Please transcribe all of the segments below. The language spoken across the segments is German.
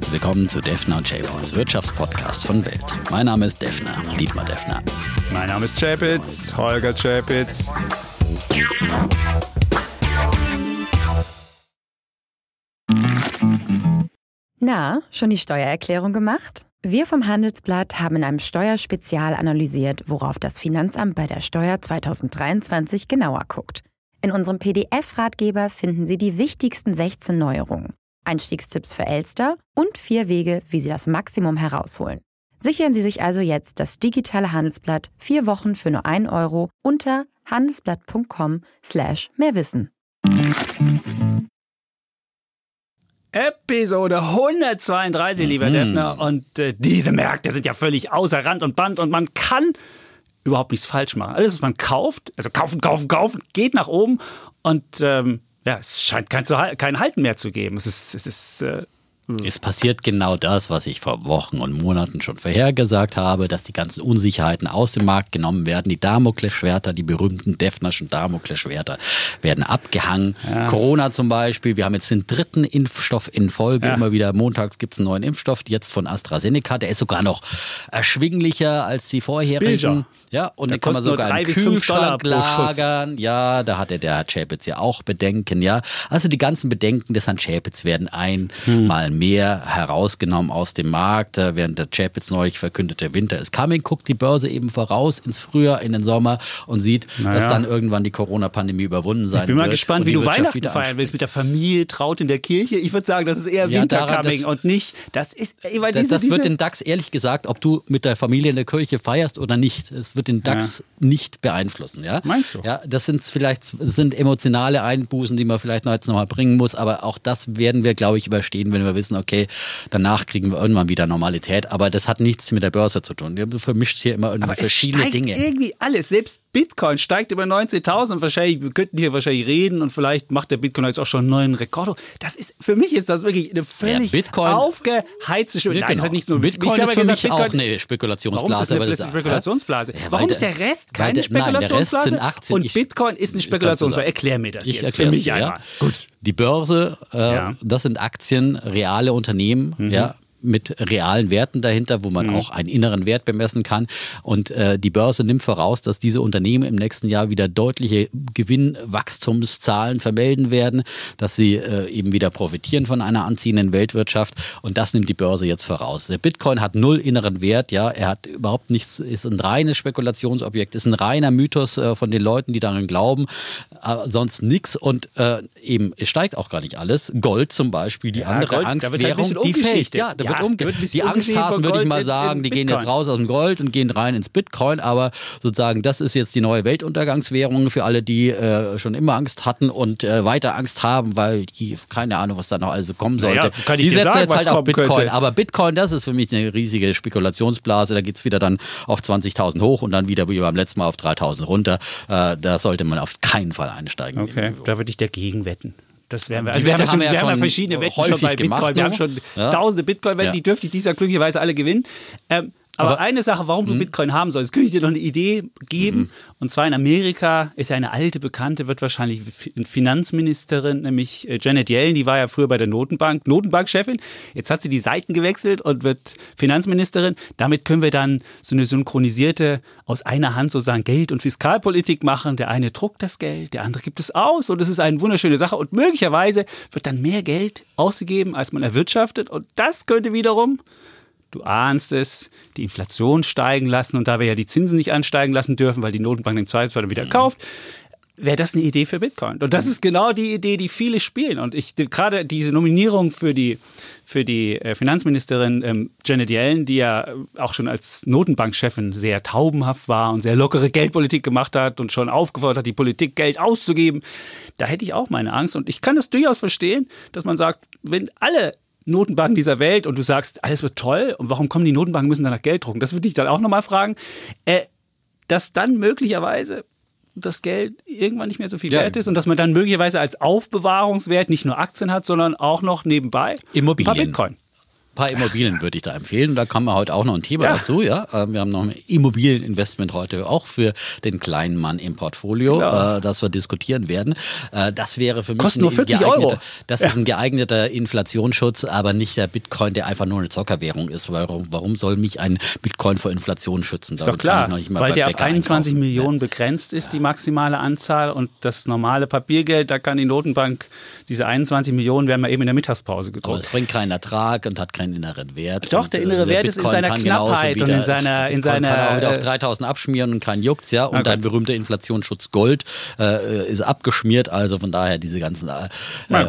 Herzlich willkommen zu Defner und Chapitz, Wirtschaftspodcast von Welt. Mein Name ist Defner, Dietmar Defner. Mein Name ist Chapitz, Holger Chapitz. Na, schon die Steuererklärung gemacht? Wir vom Handelsblatt haben in einem Steuerspezial analysiert, worauf das Finanzamt bei der Steuer 2023 genauer guckt. In unserem PDF-Ratgeber finden Sie die wichtigsten 16 Neuerungen, Einstiegstipps für Elster und vier Wege, wie Sie das Maximum herausholen. Sichern Sie sich also jetzt das digitale Handelsblatt vier Wochen für nur 1 Euro unter handelsblatt.com slash mehrwissen. Episode 132, lieber Mhm. Defner. Und äh, diese Märkte sind ja völlig außer Rand und Band und man kann überhaupt nichts falsch machen. Alles, was man kauft, also kaufen, kaufen, kaufen, geht nach oben und ähm, ja, es scheint kein, kein Halten mehr zu geben. Es ist, es ist äh, Es passiert genau das, was ich vor Wochen und Monaten schon vorhergesagt habe, dass die ganzen Unsicherheiten aus dem Markt genommen werden. Die Damoklesschwerter, die berühmten Defnerschen Damoklesschwerter, werden abgehangen. Corona zum Beispiel. Wir haben jetzt den dritten Impfstoff in Folge. Ja. Immer wieder montags gibt es einen neuen Impfstoff, jetzt von AstraZeneca. Der ist sogar noch erschwinglicher als die vorherigen. Billiger. Ja, und Der den kann man sogar drei im bis fünf Dollar Kühlschrank lagern. Ja, da hatte der Herr Chapitz ja auch Bedenken, ja. Also die ganzen Bedenken des Herrn Chapitz werden einmal mehr herausgenommen aus dem Markt. Äh, Während der Chapitz neulich verkündete, Winter ist coming, guckt die Börse eben voraus ins Frühjahr, in den Sommer und sieht, dass Naja. dann irgendwann die Corona-Pandemie überwunden sein ich bin mal wird. gespannt, wie du Wirtschaft Weihnachten feiern willst mit der Familie, traut in der Kirche. Ich würde sagen, das ist eher Ja, daran, Wintercoming das- und nicht, das ist, ey, weil Das, diese, das wird diese, den DAX ehrlich gesagt, ob du mit der Familie in der Kirche feierst oder nicht, es wird den DAX nicht beeinflussen. Ja? Meinst du? Ja, das sind vielleicht sind emotionale Einbußen, die man vielleicht noch jetzt nochmal bringen muss, aber auch das werden wir, glaube ich, überstehen, wenn wir wissen, okay, danach kriegen wir irgendwann wieder Normalität. Aber das hat nichts mit der Börse zu tun. Wir vermischt hier immer irgendwie Aber es verschiedene steigt Dinge. irgendwie alles. Selbst Bitcoin steigt über 19.000 und wahrscheinlich, wir könnten hier wahrscheinlich reden und vielleicht macht der Bitcoin jetzt auch schon einen neuen Rekord. Das ist, für mich ist das wirklich eine völlig Bitcoin- aufgeheizte. Ja, Nein, das hat nicht nur Bitcoin habe ist für ja mich gesagt, auch Bitcoin- eine Spekulationsblase. Warum ist eine Spekulationsblase? Ja, Warum ist der- Rest keine der- nein, der Rest Spekulationsblase? sind Aktien. und Ich- Bitcoin ist eine Spekulationsblase. Erklär mir das Ich jetzt für mich dir, einmal. ja. Gut. Die Börse, äh, Ja. das sind Aktien, reale Unternehmen, Mhm. ja mit realen Werten dahinter, wo man auch einen inneren Wert bemessen kann. Und äh, die Börse nimmt voraus, dass diese Unternehmen im nächsten Jahr wieder deutliche Gewinnwachstumszahlen vermelden werden, dass sie äh, eben wieder profitieren von einer anziehenden Weltwirtschaft. Und das nimmt die Börse jetzt voraus. Der Bitcoin hat null inneren Wert, ja, er hat überhaupt nichts, ist ein reines Spekulationsobjekt, ist ein reiner Mythos äh, von den Leuten, die daran glauben, aber sonst nichts. Und äh, eben, es steigt auch gar nicht alles. Gold zum Beispiel, die andere Gold, halt Angstwährung, die fällt. Ja, da Ja, wird da umge wird ein bisschen Die Angsthasen würde ich mal sagen, die gehen jetzt raus aus dem Gold und gehen rein ins Bitcoin. Aber sozusagen, das ist jetzt die neue Weltuntergangswährung für alle, die äh, schon immer Angst hatten und äh, weiter Angst haben, weil die, keine Ahnung, was da noch also kommen sollte. Naja, kann ich die setzen sagen, jetzt halt auf Bitcoin. könnte. Aber Bitcoin, das ist für mich eine riesige Spekulationsblase. Da geht es wieder dann auf 20.000 hoch und dann wieder wie beim letzten Mal auf 3.000 runter. Äh, da sollte man auf keinen Fall einsteigen. Okay, da würde ich dagegen wetten. Das werden wir. Also wir haben, schon, haben wir ja schon verschiedene Wetten schon bei Bitcoin. gemacht, wir haben nur. schon tausende Bitcoin-Wetten, Ja. die dürfte ich dieses Jahr glücklicherweise alle gewinnen. Ähm, aber, Aber- eine Sache, warum du Bitcoin haben sollst, könnte ich dir noch eine Idee geben. Und zwar in Amerika ist ja eine alte Bekannte, wird wahrscheinlich Finanzministerin, nämlich äh, Janet Yellen, die war ja früher bei der Notenbank, Notenbankchefin. Jetzt hat sie die Seiten gewechselt und wird Finanzministerin. Damit können wir dann so eine synchronisierte, aus einer Hand sozusagen Geld- und Fiskalpolitik machen. Der eine druckt das Geld, der andere gibt es aus und es ist eine wunderschöne Sache. Und möglicherweise wird dann mehr Geld ausgegeben, als man erwirtschaftet. Und das könnte wiederum Du ahnst es, die Inflation steigen lassen und da wir ja die Zinsen nicht ansteigen lassen dürfen, weil die Notenbank den Zweifelsfall wieder kauft, wäre das eine Idee für Bitcoin. Und das ist genau die Idee, die viele spielen. Und ich gerade diese Nominierung für die, für die äh, Finanzministerin ähm, Janet Yellen, die ja äh, auch schon als Notenbankchefin sehr taubenhaft war und sehr lockere Geldpolitik gemacht hat und schon aufgefordert hat, die Politik Geld auszugeben, da hätte ich auch meine Angst. Und ich kann das durchaus verstehen, dass man sagt, wenn alle Notenbanken dieser Welt und du sagst, alles wird toll und warum kommen die Notenbanken, müssen danach Geld drucken? Das würde ich dann auch nochmal fragen. Äh, dass dann möglicherweise das Geld irgendwann nicht mehr so viel Ja. wert ist und dass man dann möglicherweise als Aufbewahrungswert nicht nur Aktien hat, sondern auch noch nebenbei ein paar Immobilien. Bitcoin. Paar Immobilien würde ich da empfehlen. Da kann man heute auch noch ein Thema Ja. dazu. Ja, Äh, wir haben noch ein Immobilieninvestment heute auch für den kleinen Mann im Portfolio, Genau. äh, das wir diskutieren werden. Äh, das wäre für mich Kostet ein nur 40 geeigneter- Euro. Das ist ein geeigneter Inflationsschutz, aber nicht der Bitcoin, der einfach nur eine Zockerwährung ist. Warum, warum soll mich ein Bitcoin vor Inflation schützen? Ist doch klar, weil der auf 21 Millionen begrenzt ist, die maximale Anzahl und das normale Papiergeld, da kann die Notenbank, diese 21 Millionen werden wir eben in der Mittagspause Aber gedruckt. es bringt keinen Ertrag und hat keinen inneren Wert. Doch, und, der äh, innere Wert ist in Bitcoin seiner Knappheit und wieder- in seiner- in Bitcoin seiner, kann auch wieder auf äh, 3000 abschmieren und keinen juckt's, ja. Und Na dein berühmter Inflationsschutz Gold äh, ist abgeschmiert. Also von daher diese ganzen äh, äh,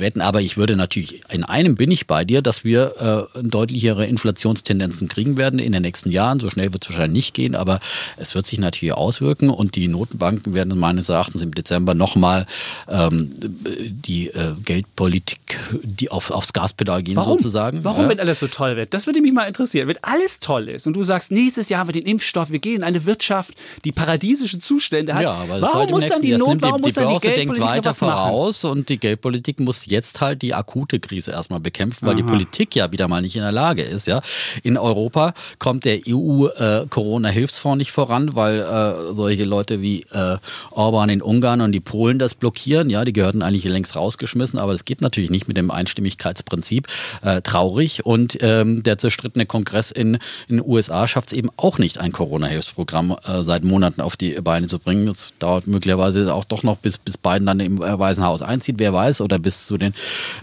Wetten. Aber ich würde natürlich, in einem bin ich bei dir, dass wir äh, deutlichere Inflationstendenzen kriegen werden in den nächsten Jahren. So schnell wird es wahrscheinlich nicht gehen, aber es wird sich natürlich auswirken und die Notenbanken werden meines Erachtens im Dezember nochmal ähm, die äh, Geldpolitik die auf, aufs Gaspedal gehen Warum? sozusagen. Warum, ja. wenn alles so toll wird? Das würde mich mal interessieren. Wenn alles toll ist und du sagst, nächstes Jahr haben wir den Impfstoff, wir gehen in eine Wirtschaft, die paradiesische Zustände hat. Ja, aber warum soll im muss dann nächsten die Not, die, warum die muss dann die Börse denkt Geldpolitik noch weiter machen? voraus und die Geldpolitik muss jetzt halt die akute Krise erstmal bekämpfen, weil die Politik ja wieder mal nicht in der Lage ist. Ja, in Europa kommt der EU äh, nicht voran, weil äh, solche Leute wie äh, Orban in Ungarn und die Polen das blockieren. Ja, die gehörten eigentlich längst rausgeschmissen, aber das geht natürlich nicht mit dem Einstimmigkeitsprinzip. Äh, traurig und ähm, der zerstrittene Kongress in, den USA schafft es eben auch nicht, ein Corona-Hilfsprogramm äh, seit Monaten auf die Beine zu bringen. Das dauert möglicherweise auch doch noch, bis, bis Biden dann im äh, Weißen Haus einzieht, wer weiß, oder bis zu den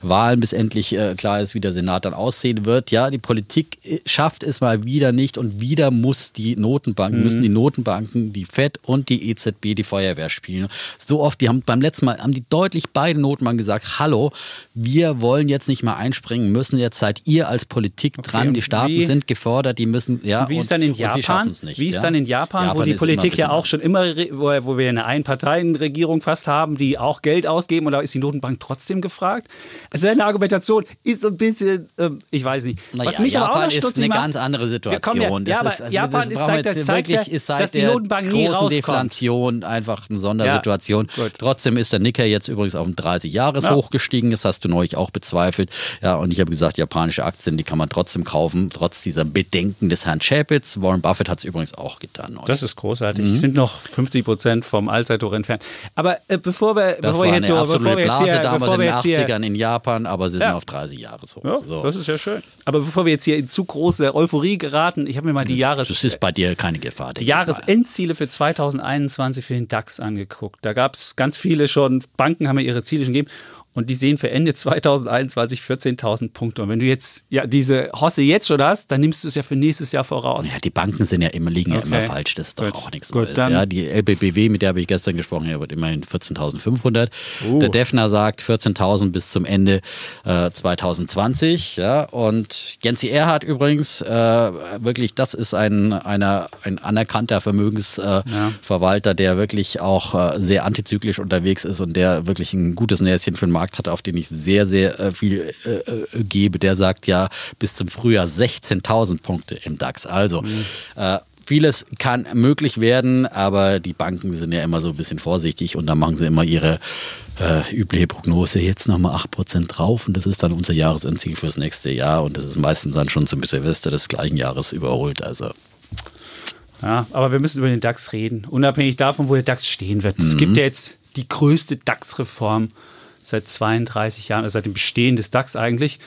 Wahlen, bis endlich äh, klar ist, wie der Senat dann aussehen wird. Ja, die Politik äh, schafft es mal wieder nicht und wieder muss die Notenbanken, müssen die Notenbanken, die FED und die EZB die Feuerwehr spielen. So oft, die haben beim letzten Mal, haben die deutlich beide Notenbanken gesagt, hallo, wir wollen jetzt nicht mal einspringen, müssen jetzt seid ihr als Politik dran, die Staaten wie- sind gefordert, die müssen, ja. Und wie ist und- dann in und Japan? nicht, wie ist ja. dann in Japan, wo die Politik ja auch schon immer, wo, wo wir eine Einparteienregierung fast haben, die auch Geld ausgeben, oder ist die Notenbank trotzdem gefragt? Also deine Argumentation ist so ein bisschen, ähm, ich weiß nicht. Naja, Was mich Japan aber auch ist eine macht, ganz andere Situation. ja, Das ja, ist, also Japan ist, das jetzt zeigt wirklich, ja, ist seit dass die der Notenbank nie rauskommt. Deflation einfach eine Sondersituation. Ja. Trotzdem ist der Nikkei jetzt übrigens auf ein 30 Jahres Ja. hoch gestiegen. Das hast du neulich auch bezweifelt. Ja, und ich habe gesagt, japanische Aktien, die kann man trotzdem kaufen, trotz dieser Bedenken des Herrn Chapitz. Warren Buffett hat es übrigens auch getan. Das ist großartig. Sind noch 50 Prozent vom Allzeithoch entfernt. Aber äh, bevor wir, das bevor war wir eine jetzt so, absolute jetzt Blase hier, damals in den jetzt hier 80ern in Japan, aber sie sind Ja. auf 30 Jahres hoch. Ja, so. das ist ja schön. Aber bevor wir jetzt hier in zu große Euphorie geraten, ich habe mir mal die Jahres das ist bei dir keine Gefahr. die. Jahresendziele für 2021 für den DAX angeguckt. Da gab es ganz viele schon, Banken haben ja ihre Ziele schon gegeben und die sehen für Ende 2021 14.000 Punkte. Und wenn du jetzt ja diese Hosse jetzt schon hast, dann nimmst du es ja für nächstes Jahr voraus. Ja, die Banken sind ja immer, liegen ja Okay. immer falsch. Das ist doch Gut. auch nichts Gut, Neues. Ja, die LBBW, mit der habe ich gestern gesprochen, ja, wird immerhin 14.500. Uh. Der Defner sagt 14.000 bis zum Ende äh, 2020. Ja, und Jensi Erhardt übrigens, äh, wirklich, das ist ein, einer, ein anerkannter Vermögensverwalter, äh, Verwalter, der wirklich auch äh, sehr antizyklisch unterwegs ist und der wirklich ein gutes Näschen für den Markt hat, auf den ich sehr, sehr äh, viel äh, äh, gebe. Der sagt ja bis zum Frühjahr 16.000 Punkte im DAX. Also, äh, Vieles kann möglich werden, aber die Banken sind ja immer so ein bisschen vorsichtig und dann machen sie immer ihre äh, übliche Prognose, jetzt nochmal 8% drauf und das ist dann unser Jahresendziel fürs nächste Jahr und das ist meistens dann schon zum Silvester des gleichen Jahres überholt. Also Ja, aber wir müssen über den DAX reden, unabhängig davon, wo der DAX stehen wird. Es Mhm. gibt ja jetzt die größte DAX-Reform seit 32 Jahren, also seit dem Bestehen des DAX eigentlich.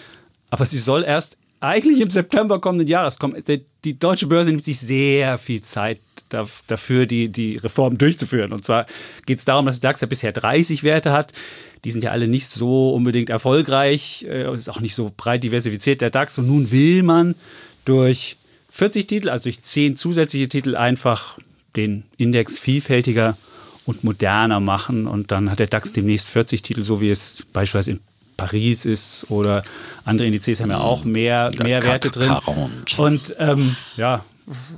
Aber sie soll erst eigentlich im September kommenden Jahres kommen. Die, deutsche Börse nimmt sich sehr viel Zeit da- dafür, die, die Reform durchzuführen. Und zwar geht es darum, dass der DAX ja bisher 30 Werte hat. Die sind ja alle nicht so unbedingt erfolgreich, äh, ist auch nicht so breit diversifiziert, der DAX. Und nun will man durch 40 Titel, also durch 10 zusätzliche Titel, einfach den Index vielfältiger und moderner machen. Und dann hat der DAX demnächst 40 Titel, so wie es beispielsweise in Paris ist oder andere Indizes haben ja auch mehr, mehr Car- Werte drin. 40. Und ähm, ja,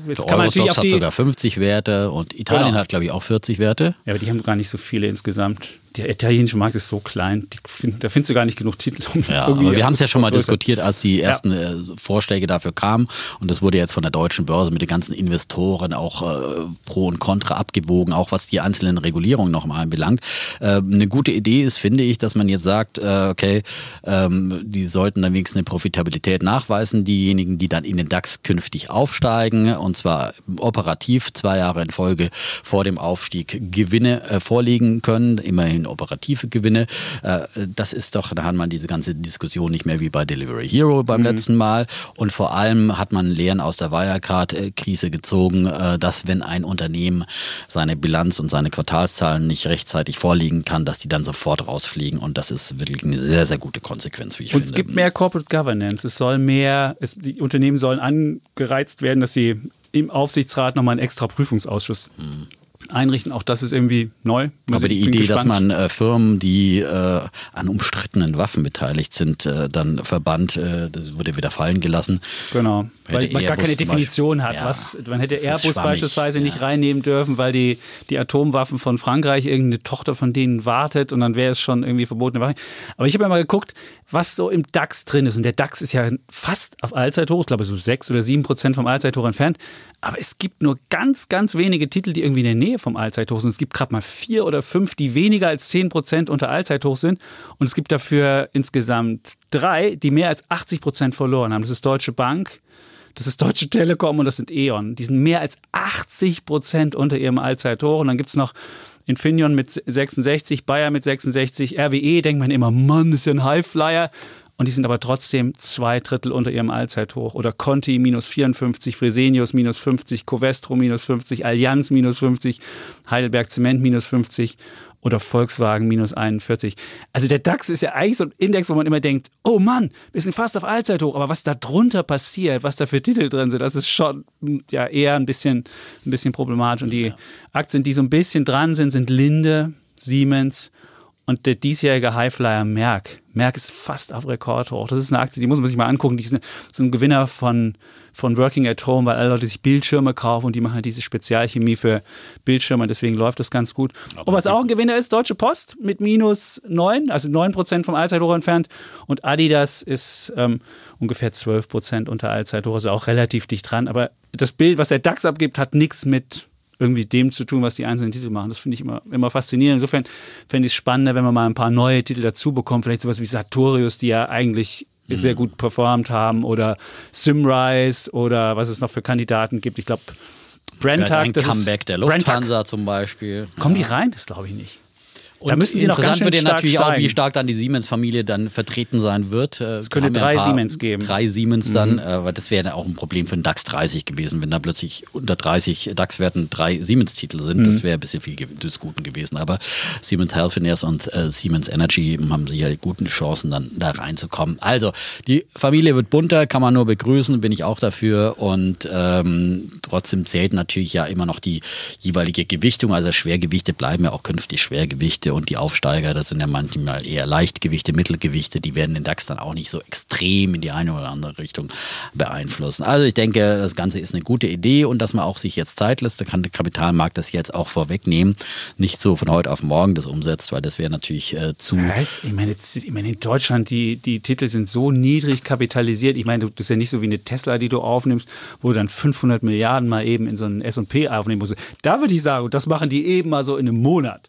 jetzt der kann man natürlich Eurostox hat sogar 50 Werte und Italien Genau. hat, glaube ich, auch 40 Werte. Ja, aber die haben gar nicht so viele insgesamt. Der italienische Markt ist so klein, die, da findest du gar nicht genug Titel. Um ja, aber wir haben es ja schon mal diskutiert, als die ersten ja. Äh, Vorschläge dafür kamen und das wurde jetzt von der deutschen Börse mit den ganzen Investoren auch äh, pro und contra abgewogen, auch was die einzelnen Regulierungen noch mal anbelangt. Äh, eine gute Idee ist, finde ich, dass man jetzt sagt, äh, okay, ähm, die sollten dann wenigstens eine Profitabilität nachweisen, diejenigen, die dann in den DAX künftig aufsteigen und zwar operativ zwei Jahre in Folge vor dem Aufstieg Gewinne äh, vorlegen können, immerhin immerhin operative Gewinne. Äh, das ist doch, da hat man diese ganze Diskussion nicht mehr wie bei Delivery Hero beim mhm. letzten Mal. Und vor allem hat man Lehren aus der Wirecard-Krise gezogen, äh, dass wenn ein Unternehmen seine Bilanz und seine Quartalszahlen nicht rechtzeitig vorlegen kann, dass die dann sofort rausfliegen. Und das ist wirklich eine sehr, sehr gute Konsequenz, wie ich und finde. Es gibt mehr Corporate Governance. Es soll mehr, es, die Unternehmen sollen angereizt werden, dass sie im Aufsichtsrat nochmal einen extra Prüfungsausschuss mhm einrichten. Auch das ist irgendwie neu. Aber die Idee, gespannt. dass man äh, Firmen, die äh, an umstrittenen Waffen beteiligt sind, äh, dann verbannt, äh, das wurde wieder fallen gelassen. Genau, weil man gar keine Definition hat. Ja, was, man hätte Airbus beispielsweise ja. nicht reinnehmen dürfen, weil die, die Atomwaffen von Frankreich irgendeine Tochter von denen wartet und dann wäre es schon irgendwie verbotene Waffe. Aber ich habe ja mal geguckt, was so im DAX drin ist. Und der DAX ist ja fast auf Allzeithoch, ich glaube so sechs oder sieben Prozent vom Allzeithoch entfernt. Aber es gibt nur ganz, ganz wenige Titel, die irgendwie in der Nähe vom Allzeithoch sind. Es gibt gerade mal vier oder fünf, die weniger als zehn Prozent unter Allzeithoch sind. Und es gibt dafür insgesamt drei, die mehr als 80 Prozent verloren haben. Das ist Deutsche Bank, das ist Deutsche Telekom und das sind E.ON. Die sind mehr als 80 Prozent unter ihrem Allzeithoch. Und dann gibt es noch Infineon mit 66, Bayer mit 66, RWE, denkt man immer, Mann, das ist ja ein Highflyer und die sind aber trotzdem zwei Drittel unter ihrem Allzeithoch. Oder Conti minus 54, Fresenius minus 50, Covestro minus 50, Allianz minus 50, Heidelberg Zement minus 50 oder Volkswagen minus 41. Also der DAX ist ja eigentlich so ein Index, wo man immer denkt, oh Mann, wir sind fast auf Allzeithoch, aber was da drunter passiert, was da für Titel drin sind, das ist schon ja eher ein bisschen, ein bisschen problematisch. Und die Aktien, die so ein bisschen dran sind, sind Linde, Siemens und der diesjährige Highflyer Merck. Merck ist fast auf Rekordhoch. Das ist eine Aktie, die muss man sich mal angucken. Die ist so ein Gewinner von, von Working at Home, weil alle Leute sich Bildschirme kaufen und die machen halt diese Spezialchemie für Bildschirme. Deswegen läuft das ganz gut. Aber und was auch ein Gewinner ist, Deutsche Post mit minus 9, also 9 Prozent vom Allzeithoch entfernt. Und Adidas ist ähm, ungefähr 12 Prozent unter Allzeithoch, also auch relativ dicht dran. Aber das Bild, was der DAX abgibt, hat nichts mit irgendwie dem zu tun, was die einzelnen Titel machen. Das finde ich immer, immer faszinierend. Insofern fände ich es spannender, wenn man mal ein paar neue Titel dazu bekommt. Vielleicht sowas wie Sartorius, die ja eigentlich mhm. sehr gut performt haben oder Simrise oder was es noch für Kandidaten gibt. Ich glaube, Brenntag. Ein Comeback der Lufthansa Brenntag. zum Beispiel. Kommen die rein? Das glaube ich nicht. Und da müssen Sie interessant wird ja natürlich steigen. auch, wie stark dann die Siemens-Familie dann vertreten sein wird. Äh, es könnte drei ja Siemens geben. Drei Siemens dann, mhm. äh, weil das wäre auch ein Problem für den DAX 30 gewesen, wenn da plötzlich unter 30 DAX-Werten drei Siemens-Titel sind. Mhm. Das wäre ein bisschen viel des Guten gewesen. Aber Siemens Healthineers und äh, Siemens Energy haben sicher gute Chancen, dann da reinzukommen. Also, die Familie wird bunter, kann man nur begrüßen, bin ich auch dafür. Und ähm, trotzdem zählt natürlich ja immer noch die jeweilige Gewichtung. Also Schwergewichte bleiben ja auch künftig Schwergewichte und die Aufsteiger, das sind ja manchmal eher Leichtgewichte, Mittelgewichte, die werden den DAX dann auch nicht so extrem in die eine oder andere Richtung beeinflussen. Also ich denke, das Ganze ist eine gute Idee und dass man auch sich jetzt Zeit lässt, da kann der Kapitalmarkt das jetzt auch vorwegnehmen, nicht so von heute auf morgen das umsetzt, weil das wäre natürlich äh, zu... Ich meine, ich meine, in Deutschland, die, die Titel sind so niedrig kapitalisiert. Ich meine, das ist ja nicht so wie eine Tesla, die du aufnimmst, wo du dann 500 Milliarden mal eben in so einen S&P aufnehmen musst. Da würde ich sagen, das machen die eben mal so in einem Monat.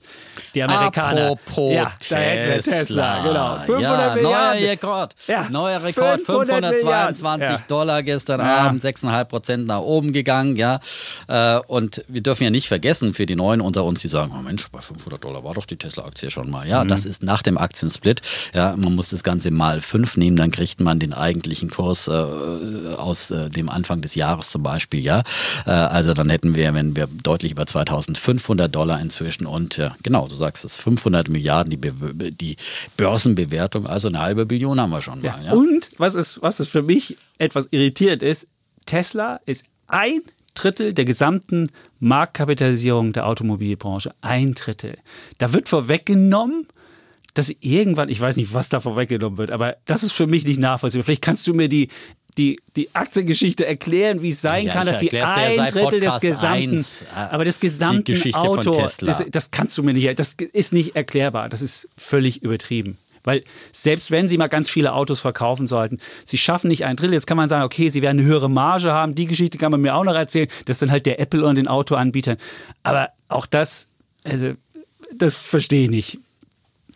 Die Amerikaner. Apropos ja, Tesla. Tesla. Genau. 500 ja, Milliarden. Neuer Rekord. Ja. Neuer Rekord. 522 ja. Dollar gestern Abend, 6,5 Prozent nach oben gegangen. Ja. Äh, und wir dürfen ja nicht vergessen, für die Neuen unter uns, die sagen, oh Mensch, bei 500 Dollar war doch die Tesla-Aktie schon mal. Ja, mhm. das ist nach dem Aktiensplit. Ja, man muss das Ganze mal 5 nehmen, dann kriegt man den eigentlichen Kurs äh, aus äh, dem Anfang des Jahres zum Beispiel. Ja, äh, also dann hätten wir, wenn wir deutlich über 2500 Dollar inzwischen und genau, du sagst es, 500 Milliarden die, Be die Börsenbewertung, also eine halbe Billion haben wir schon mal. Ja. Ja? Und was ist, was ist für mich etwas irritierend ist, Tesla ist ein Drittel der gesamten Marktkapitalisierung der Automobilbranche. Ein Drittel. Da wird vorweggenommen, dass irgendwann, ich weiß nicht, was da vorweggenommen wird, aber das ist für mich nicht nachvollziehbar. Vielleicht kannst du mir die die, die Aktiengeschichte erklären, wie es sein ja, kann, dass die ein ja Drittel des gesamten, 1, äh, aber des gesamten Auto, das, das kannst du mir nicht, das ist nicht erklärbar. Das ist völlig übertrieben. Weil selbst wenn sie mal ganz viele Autos verkaufen sollten, sie schaffen nicht ein Drittel. Jetzt kann man sagen, okay, sie werden eine höhere Marge haben. Die Geschichte kann man mir auch noch erzählen. Das ist dann halt der Apple und den Autoanbietern. Aber auch das, also, das verstehe ich nicht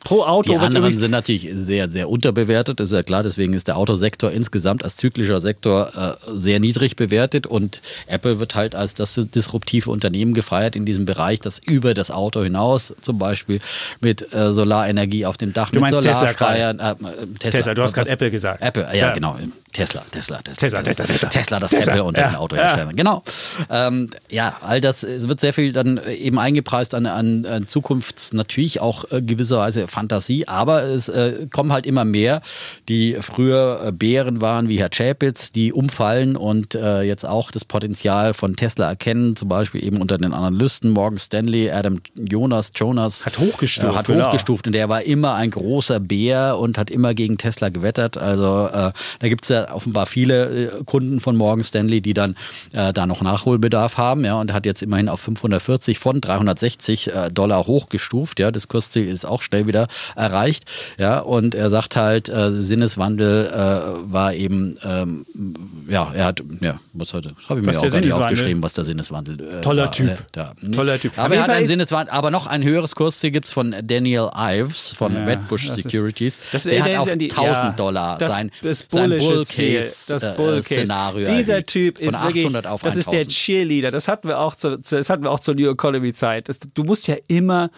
pro Auto. Die anderen sind natürlich sehr, sehr unterbewertet, das ist ja klar. Deswegen ist der Autosektor insgesamt als zyklischer Sektor äh, sehr niedrig bewertet und Apple wird halt als das disruptive Unternehmen gefeiert in diesem Bereich, das über das Auto hinaus zum Beispiel mit äh, Solarenergie auf dem Dach du mit Solarsteuern. Äh, Tesla, Tesla, du hast gerade Apple gesagt. Apple, ja, ja, genau. Tesla, Tesla, Tesla, Tesla, Tesla, Tesla, Tesla das Tesla. Apple unter ja, den Autoherstellern. Ja. Genau. Ähm, ja, all das, es wird sehr viel dann eben eingepreist an, an, an Zukunfts, natürlich auch äh, gewisserweise Fantasie, aber es äh, kommen halt immer mehr, die früher äh, Bären waren, wie Herr Chapitz, die umfallen und äh, jetzt auch das Potenzial von Tesla erkennen, zum Beispiel eben unter den Analysten, Morgan Stanley, Adam Jonas, Jonas. Hat hochgestuft. hat genau. hochgestuft und der war immer ein großer Bär und hat immer gegen Tesla gewettert. Also äh, da gibt es ja offenbar viele äh, Kunden von Morgan Stanley, die dann äh, da noch Nachholbedarf haben. Ja, und hat jetzt immerhin auf 540 von 360 äh, Dollar hochgestuft. Ja, das Kursziel ist auch schnell wieder erreicht. Ja, und er sagt halt, äh, Sinneswandel äh, war eben, ähm, ja, er hat, ja, was heute, das habe ich was mir auch gar nicht aufgeschrieben, was der Sinneswandel äh, Toller Typ. Da, Toller Typ. Aber er hat einen Sinneswandel, aber noch ein höheres Kursziel gibt es von Daniel Ives von ja, Redbush Securities. Ist, das, der hat auf 1000 ja, Dollar das, sein, das sein Bull Case, das äh, Bull Szenario. Dieser Typ ist wirklich, das ist der Cheerleader. Das hatten wir auch, zu, das hatten wir auch zur New Economy Zeit. Das, du musst ja immer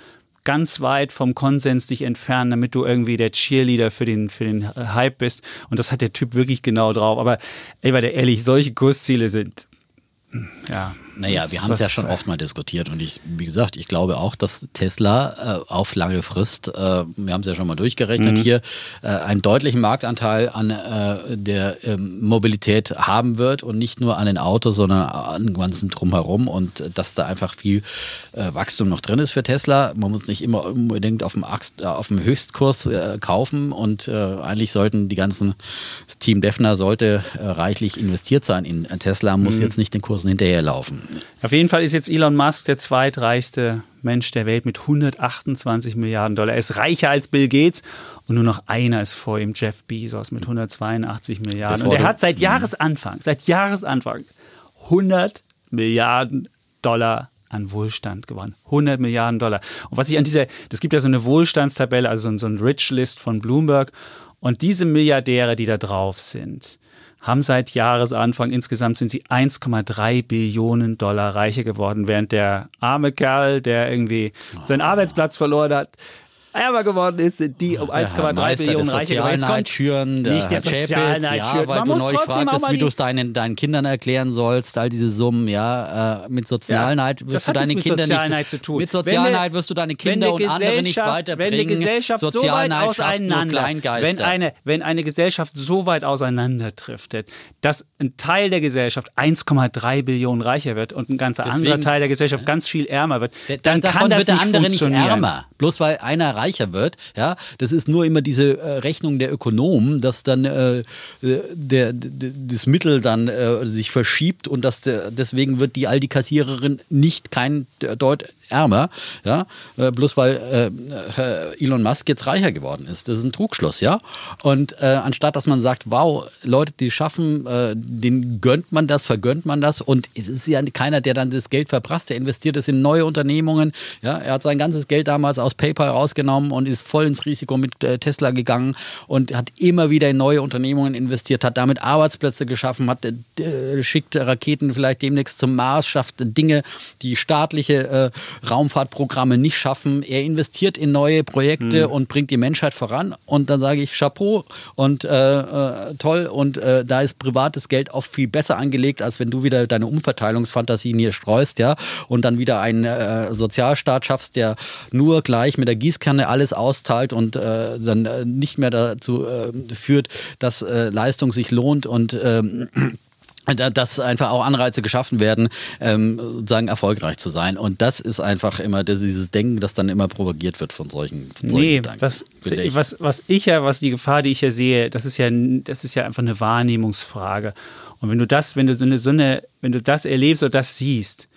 ganz weit vom Konsens dich entfernen, damit du irgendwie der Cheerleader für den, für den Hype bist. Und das hat der Typ wirklich genau drauf. Aber ey, weil der ehrlich, solche Kursziele sind, ja. Naja, wir haben es ja schon oft mal diskutiert und ich, wie gesagt, ich glaube auch, dass Tesla äh, auf lange Frist, äh, wir haben es ja schon mal durchgerechnet, mhm. hier äh, einen deutlichen Marktanteil an äh, der ähm, Mobilität haben wird und nicht nur an den Autos, sondern an dem ganzen Drumherum und dass da einfach viel äh, Wachstum noch drin ist für Tesla. Man muss nicht immer unbedingt auf dem, Axt, äh, auf dem Höchstkurs kaufen und eigentlich sollten die ganzen, das Team Defner sollte reichlich investiert sein in Tesla, muss mhm. jetzt nicht den Kursen hinterherlaufen. Auf jeden Fall ist jetzt Elon Musk der zweitreichste Mensch der Welt mit 128 Milliarden Dollar. Er ist reicher als Bill Gates und nur noch einer ist vor ihm, Jeff Bezos mit 182 Milliarden. Bevor und er hat seit Jahresanfang, seit Jahresanfang 100 Milliarden Dollar an Wohlstand gewonnen. 100 Milliarden Dollar. Und was ich an dieser, das gibt ja so eine Wohlstandstabelle, also so ein Rich List von Bloomberg. Und diese Milliardäre, die da drauf sind, haben seit Jahresanfang insgesamt sind sie 1,3 Billionen Dollar reicher geworden, während der arme Kerl, der irgendwie seinen Arbeitsplatz verloren hat, ärmer geworden ist, sind die um 1,3 Billionen reicher geworden. Jetzt schüren, der nicht der Sozialneid ja, weil Man du neulich fragtest, wie du es deinen, deinen Kindern erklären sollst, all diese Summen, ja, äh, mit Sozialneid ja, wirst du deine Kinder nicht, zu tun. mit Sozialneid wirst du deine Kinder und andere nicht weiterbringen. Wenn die Gesellschaft so weit auseinander, wenn eine, wenn eine Gesellschaft so weit auseinanderdriftet, dass ein Teil der Gesellschaft 1,3 Billionen reicher wird und ein ganzer Deswegen, anderer Teil der Gesellschaft ganz viel ärmer wird, dann, dann kann das wird der andere nicht ärmer. Bloß weil einer reicher wird. Ja, das ist nur immer diese äh, Rechnung der Ökonomen, dass dann äh, der, das Mittel dann äh, sich verschiebt und dass der, deswegen wird die Aldi Kassiererin nicht kein Deut ärmer, ja, äh, bloß weil äh, Elon Musk jetzt reicher geworden ist. Das ist ein Trugschluss, ja. Und äh, anstatt dass man sagt, wow, Leute, die schaffen, äh, denen gönnt man das, vergönnt man das und es ist ja keiner, der dann das Geld verprasst, der investiert es in neue Unternehmungen. Ja, er hat sein ganzes Geld damals aus PayPal rausgenommen und ist voll ins Risiko mit äh, Tesla gegangen und hat immer wieder in neue Unternehmungen investiert, hat damit Arbeitsplätze geschaffen, hat äh, schickt Raketen vielleicht demnächst zum Mars, schafft Dinge, die staatliche Raumfahrtprogramme nicht schaffen. Er investiert in neue Projekte mhm. und bringt die Menschheit voran. Und dann sage ich Chapeau und äh, äh, toll. Und äh, da ist privates Geld oft viel besser angelegt, als wenn du wieder deine Umverteilungsfantasien hier streust, ja, und dann wieder einen äh, Sozialstaat schaffst, der nur gleich mit der Gießkanne alles austeilt und äh, dann nicht mehr dazu führt, dass Leistung sich lohnt und ähm, dass einfach auch Anreize geschaffen werden, ähm, sozusagen erfolgreich zu sein. Und das ist einfach immer dieses Denken, das dann immer propagiert wird von solchen, von solchen nee, Gedanken. Was, was, was ich ja, was die Gefahr, die ich ja sehe, das ist ja, das ist ja einfach eine Wahrnehmungsfrage. Und wenn du das, wenn du so eine, so eine wenn du das erlebst oder das siehst,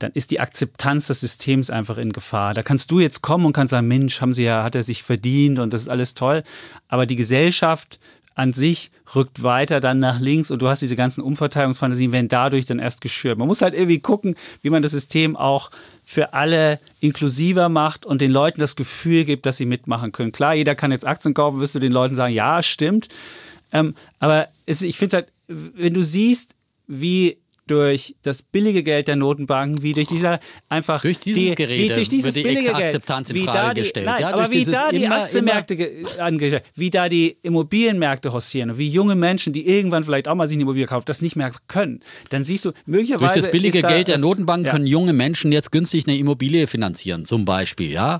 dann ist die Akzeptanz des Systems einfach in Gefahr. Da kannst du jetzt kommen und kannst sagen, Mensch, haben sie ja, hat er sich verdient und das ist alles toll. Aber die Gesellschaft an sich rückt weiter dann nach links und du hast diese ganzen Umverteilungsfantasien, werden dadurch dann erst geschürt. Man muss halt irgendwie gucken, wie man das System auch für alle inklusiver macht und den Leuten das Gefühl gibt, dass sie mitmachen können. Klar, jeder kann jetzt Aktien kaufen, wirst du den Leuten sagen, ja, stimmt. Ähm, aber es, ich finde es halt, wenn du siehst, wie durch das billige Geld der Notenbanken, wie durch dieser einfach durch dieses die, Gerede durch dieses wird die billige Akzeptanz Geld, in Frage die, gestellt. Nein, ja, aber wie da die immer, Aktienmärkte angestellt, wie da die Immobilienmärkte hossieren und wie junge Menschen, die irgendwann vielleicht auch mal sich eine Immobilie kaufen, das nicht mehr können, dann siehst du möglicherweise durch das billige da Geld der Notenbanken ja. können junge Menschen jetzt günstig eine Immobilie finanzieren, zum Beispiel. Ja,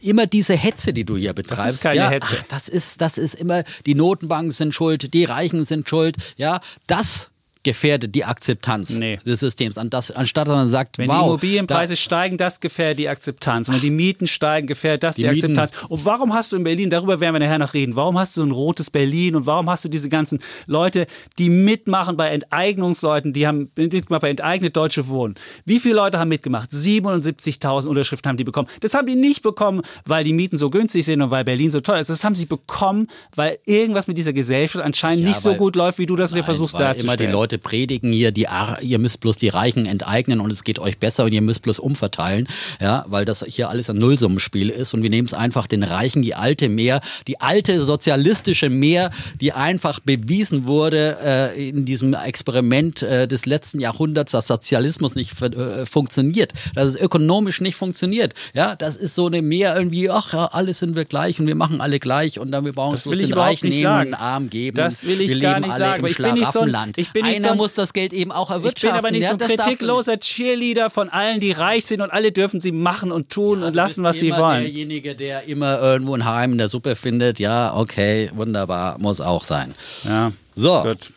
immer diese Hetze, die du hier betreibst. Das ist keine ja, Hetze. Ach, das ist, das ist immer die Notenbanken sind schuld, die Reichen sind schuld. Ja, das gefährdet die Akzeptanz Nee. des Systems. An das, anstatt dass man sagt, Wenn wow, die Immobilienpreise da, steigen, das gefährdet die Akzeptanz. Und wenn die Mieten steigen, gefährdet das die, Die Akzeptanz. Und warum hast du in Berlin, darüber werden wir nachher noch reden, warum hast du so ein rotes Berlin und warum hast du diese ganzen Leute, die mitmachen bei Enteignungsleuten, die haben mitgemacht bei Enteignet Deutsche Wohnen. Wie viele Leute haben mitgemacht? 77.000 Unterschriften haben die bekommen. Das haben die nicht bekommen, weil die Mieten so günstig sind und weil Berlin so toll ist. Das haben sie bekommen, weil irgendwas mit dieser Gesellschaft anscheinend Ja, nicht so gut läuft, wie du das dir Nein, versuchst weil darzustellen. immer die Leute predigen hier, die, Ar- ihr müsst bloß die Reichen enteignen und es geht euch besser und ihr müsst bloß umverteilen, ja, weil das hier alles ein Nullsummenspiel ist und wir nehmen es einfach den Reichen, die alte Mehr, die alte sozialistische Mehr, die einfach bewiesen wurde äh, in diesem Experiment äh, des letzten Jahrhunderts, dass Sozialismus nicht äh, funktioniert, dass es ökonomisch nicht funktioniert, ja, das ist so eine Mehr irgendwie, ach ja, alle sind wir gleich und wir machen alle gleich und dann wir brauchen Das es bloß den Reichen nehmen und sagen. den Arm geben. Das will ich wir gar leben nicht alle sagen, im aber ich bin nicht so ein- Schlaraffenland. ich bin nicht so ein- muss das Geld eben auch Ich erwirtschaften. bin aber nicht ja, so ein kritikloser Cheerleader von allen, die reich sind und alle dürfen sie machen und tun und Du lassen, was sie wollen. derjenige, der immer irgendwo ein Heim in der Suppe findet. Ja, okay, wunderbar, muss auch sein. Ja, So, gut.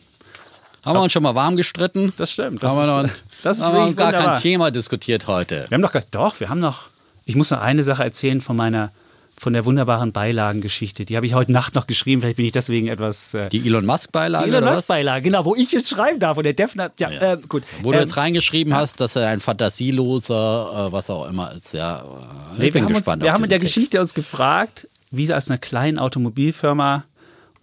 haben wir uns schon mal warm gestritten? Das stimmt. Das haben wir noch, ist, das ist haben wir wirklich gar wunderbar. kein Thema diskutiert heute. Wir haben doch, gar- doch, wir haben noch, ich muss noch eine Sache erzählen von meiner, von der wunderbaren Beilagengeschichte. Die habe ich heute Nacht noch geschrieben, vielleicht bin ich deswegen etwas... Äh, Die Elon Musk-Beilage Elon oder Musk was? Beilage, genau, wo ich jetzt schreiben darf und der Defner, ja, Ja. Äh, gut. Wo du Ähm, jetzt reingeschrieben hast, dass er ein fantasieloser, äh, was auch immer ist. Ja, äh, Nee, ich bin wir haben, gespannt uns, wir haben in der Text. Geschichte uns gefragt, wie sie aus einer kleinen Automobilfirma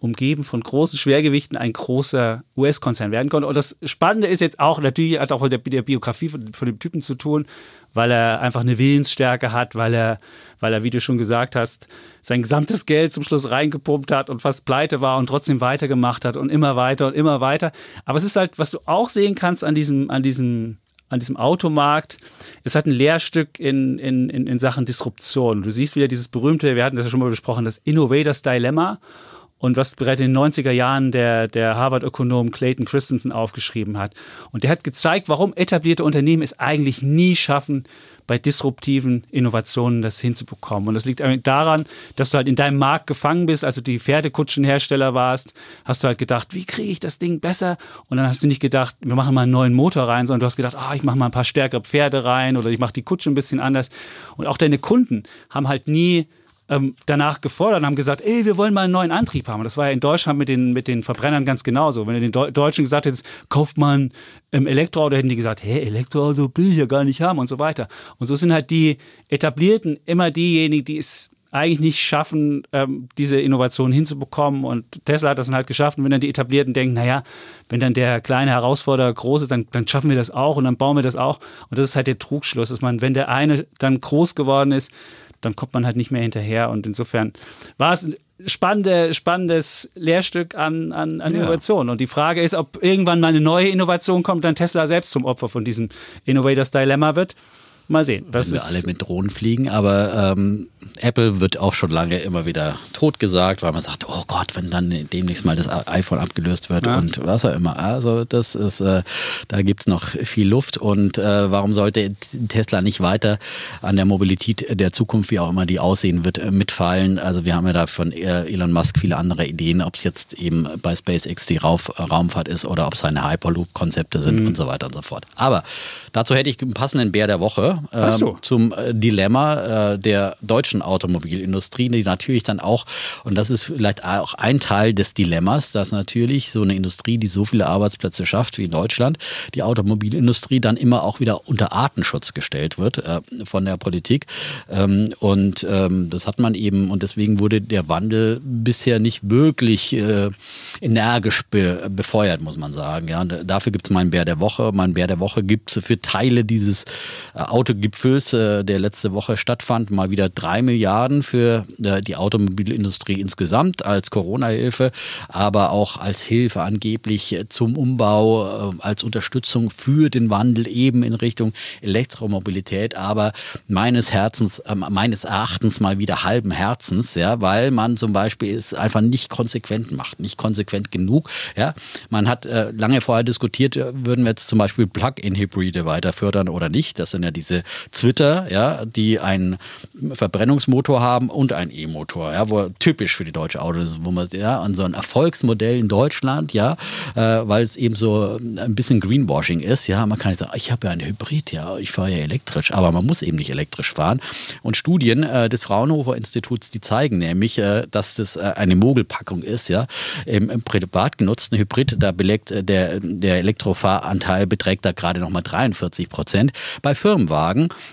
umgeben von großen Schwergewichten ein großer US-Konzern werden konnte. Und das Spannende ist jetzt auch, natürlich hat auch mit der, der Biografie von, von dem Typen zu tun, weil er einfach eine Willensstärke hat, weil er, weil er, wie du schon gesagt hast, sein gesamtes Geld zum Schluss reingepumpt hat und fast pleite war und trotzdem weitergemacht hat und immer weiter und immer weiter. Aber es ist halt, was du auch sehen kannst an diesem, an diesem an diesem Automarkt. Es hat ein Lehrstück in, in, in, in Sachen Disruption. Du siehst wieder dieses berühmte, wir hatten das ja schon mal besprochen, das Innovators Dilemma. Und was bereits in den 90er Jahren der, der Harvard-Ökonom Clayton Christensen aufgeschrieben hat. Und der hat gezeigt, warum etablierte Unternehmen es eigentlich nie schaffen, bei disruptiven Innovationen das hinzubekommen. Und das liegt eigentlich daran, dass du halt in deinem Markt gefangen bist, also die Pferdekutschenhersteller warst, hast du halt gedacht, wie kriege ich das Ding besser? Und dann hast du nicht gedacht, wir machen mal einen neuen Motor rein, sondern du hast gedacht, ah, ich mache mal ein paar stärkere Pferde rein oder ich mache die Kutsche ein bisschen anders. Und auch deine Kunden haben halt nie ähm, danach gefordert und haben gesagt, ey, wir wollen mal einen neuen Antrieb haben. Und das war ja in Deutschland mit den, mit den Verbrennern ganz genauso. Wenn du den Deu Deutschen gesagt hättest, kauft man ähm, Elektroauto, hätten die gesagt, hey, Elektroauto will ich ja gar nicht haben und so weiter. Und so sind halt die Etablierten immer diejenigen, die es eigentlich nicht schaffen, ähm, diese Innovation hinzubekommen. Und Tesla hat das dann halt geschafft. Und wenn dann die Etablierten denken, naja, wenn dann der kleine Herausforderer groß ist, dann, dann schaffen wir das auch und dann bauen wir das auch. Und das ist halt der Trugschluss, dass man, wenn der eine dann groß geworden ist, dann kommt man halt nicht mehr hinterher. Und insofern war es ein spannende, spannendes Lehrstück an, an, an Ja. Innovation. Und die Frage ist, ob irgendwann mal eine neue Innovation kommt, dann Tesla selbst zum Opfer von diesem Innovators Dilemma wird. Mal sehen. Wenn wir alle mit Drohnen fliegen, aber ähm, Apple wird auch schon lange immer wieder totgesagt, weil man sagt, oh Gott, wenn dann demnächst mal das iPhone abgelöst wird ja. und was auch immer. Also das ist, äh, da gibt es noch viel Luft und äh, warum sollte Tesla nicht weiter an der Mobilität der Zukunft, wie auch immer die aussehen wird, äh, mitfallen? Also wir haben ja da von Elon Musk viele andere Ideen, ob es jetzt eben bei SpaceX die Rauf Raumfahrt ist oder ob es seine Hyperloop-Konzepte sind mhm. und so weiter und so fort. Aber dazu hätte ich einen passenden Bär der Woche äh, so. zum äh, Dilemma äh, der deutschen Automobilindustrie, die natürlich dann auch, und das ist vielleicht auch ein Teil des Dilemmas, dass natürlich so eine Industrie, die so viele Arbeitsplätze schafft wie in Deutschland, die Automobilindustrie dann immer auch wieder unter Artenschutz gestellt wird äh, von der Politik. Ähm, und ähm, das hat man eben, und deswegen wurde der Wandel bisher nicht wirklich äh, energisch be befeuert, muss man sagen. Ja, dafür gibt es meinen Bär der Woche. Mein Bär der Woche gibt es für Teile dieses äh, Autogipfels, äh, der letzte Woche stattfand, mal wieder drei Milliarden für äh, die Automobilindustrie insgesamt als Corona-Hilfe, aber auch als Hilfe angeblich zum Umbau, als Unterstützung für den Wandel eben in Richtung Elektromobilität, aber meines Herzens, meines Erachtens mal wieder halben Herzens, ja, weil man zum Beispiel es einfach nicht konsequent macht, nicht konsequent genug. Ja, man hat äh, lange vorher diskutiert, würden wir jetzt zum Beispiel Plug-in-Hybride weiter fördern oder nicht. Das sind ja diese Twitter, ja, die einen Verbrennungsmotor haben und einen E-Motor, ja, wo typisch für die deutsche Auto ist, wo man ja an so ein Erfolgsmodell in Deutschland, ja, äh, weil es eben so ein bisschen Greenwashing ist, ja, man kann nicht sagen, ich habe ja einen Hybrid, ja, ich fahre ja elektrisch, aber man muss eben nicht elektrisch fahren. Und Studien äh, des Fraunhofer Instituts, die zeigen nämlich, äh, dass das äh, eine Mogelpackung ist, ja, im, im privat genutzten Hybrid, da belegt äh, der, der Elektrofahranteil beträgt da gerade nochmal 43 Prozent. Bei Firmenwagen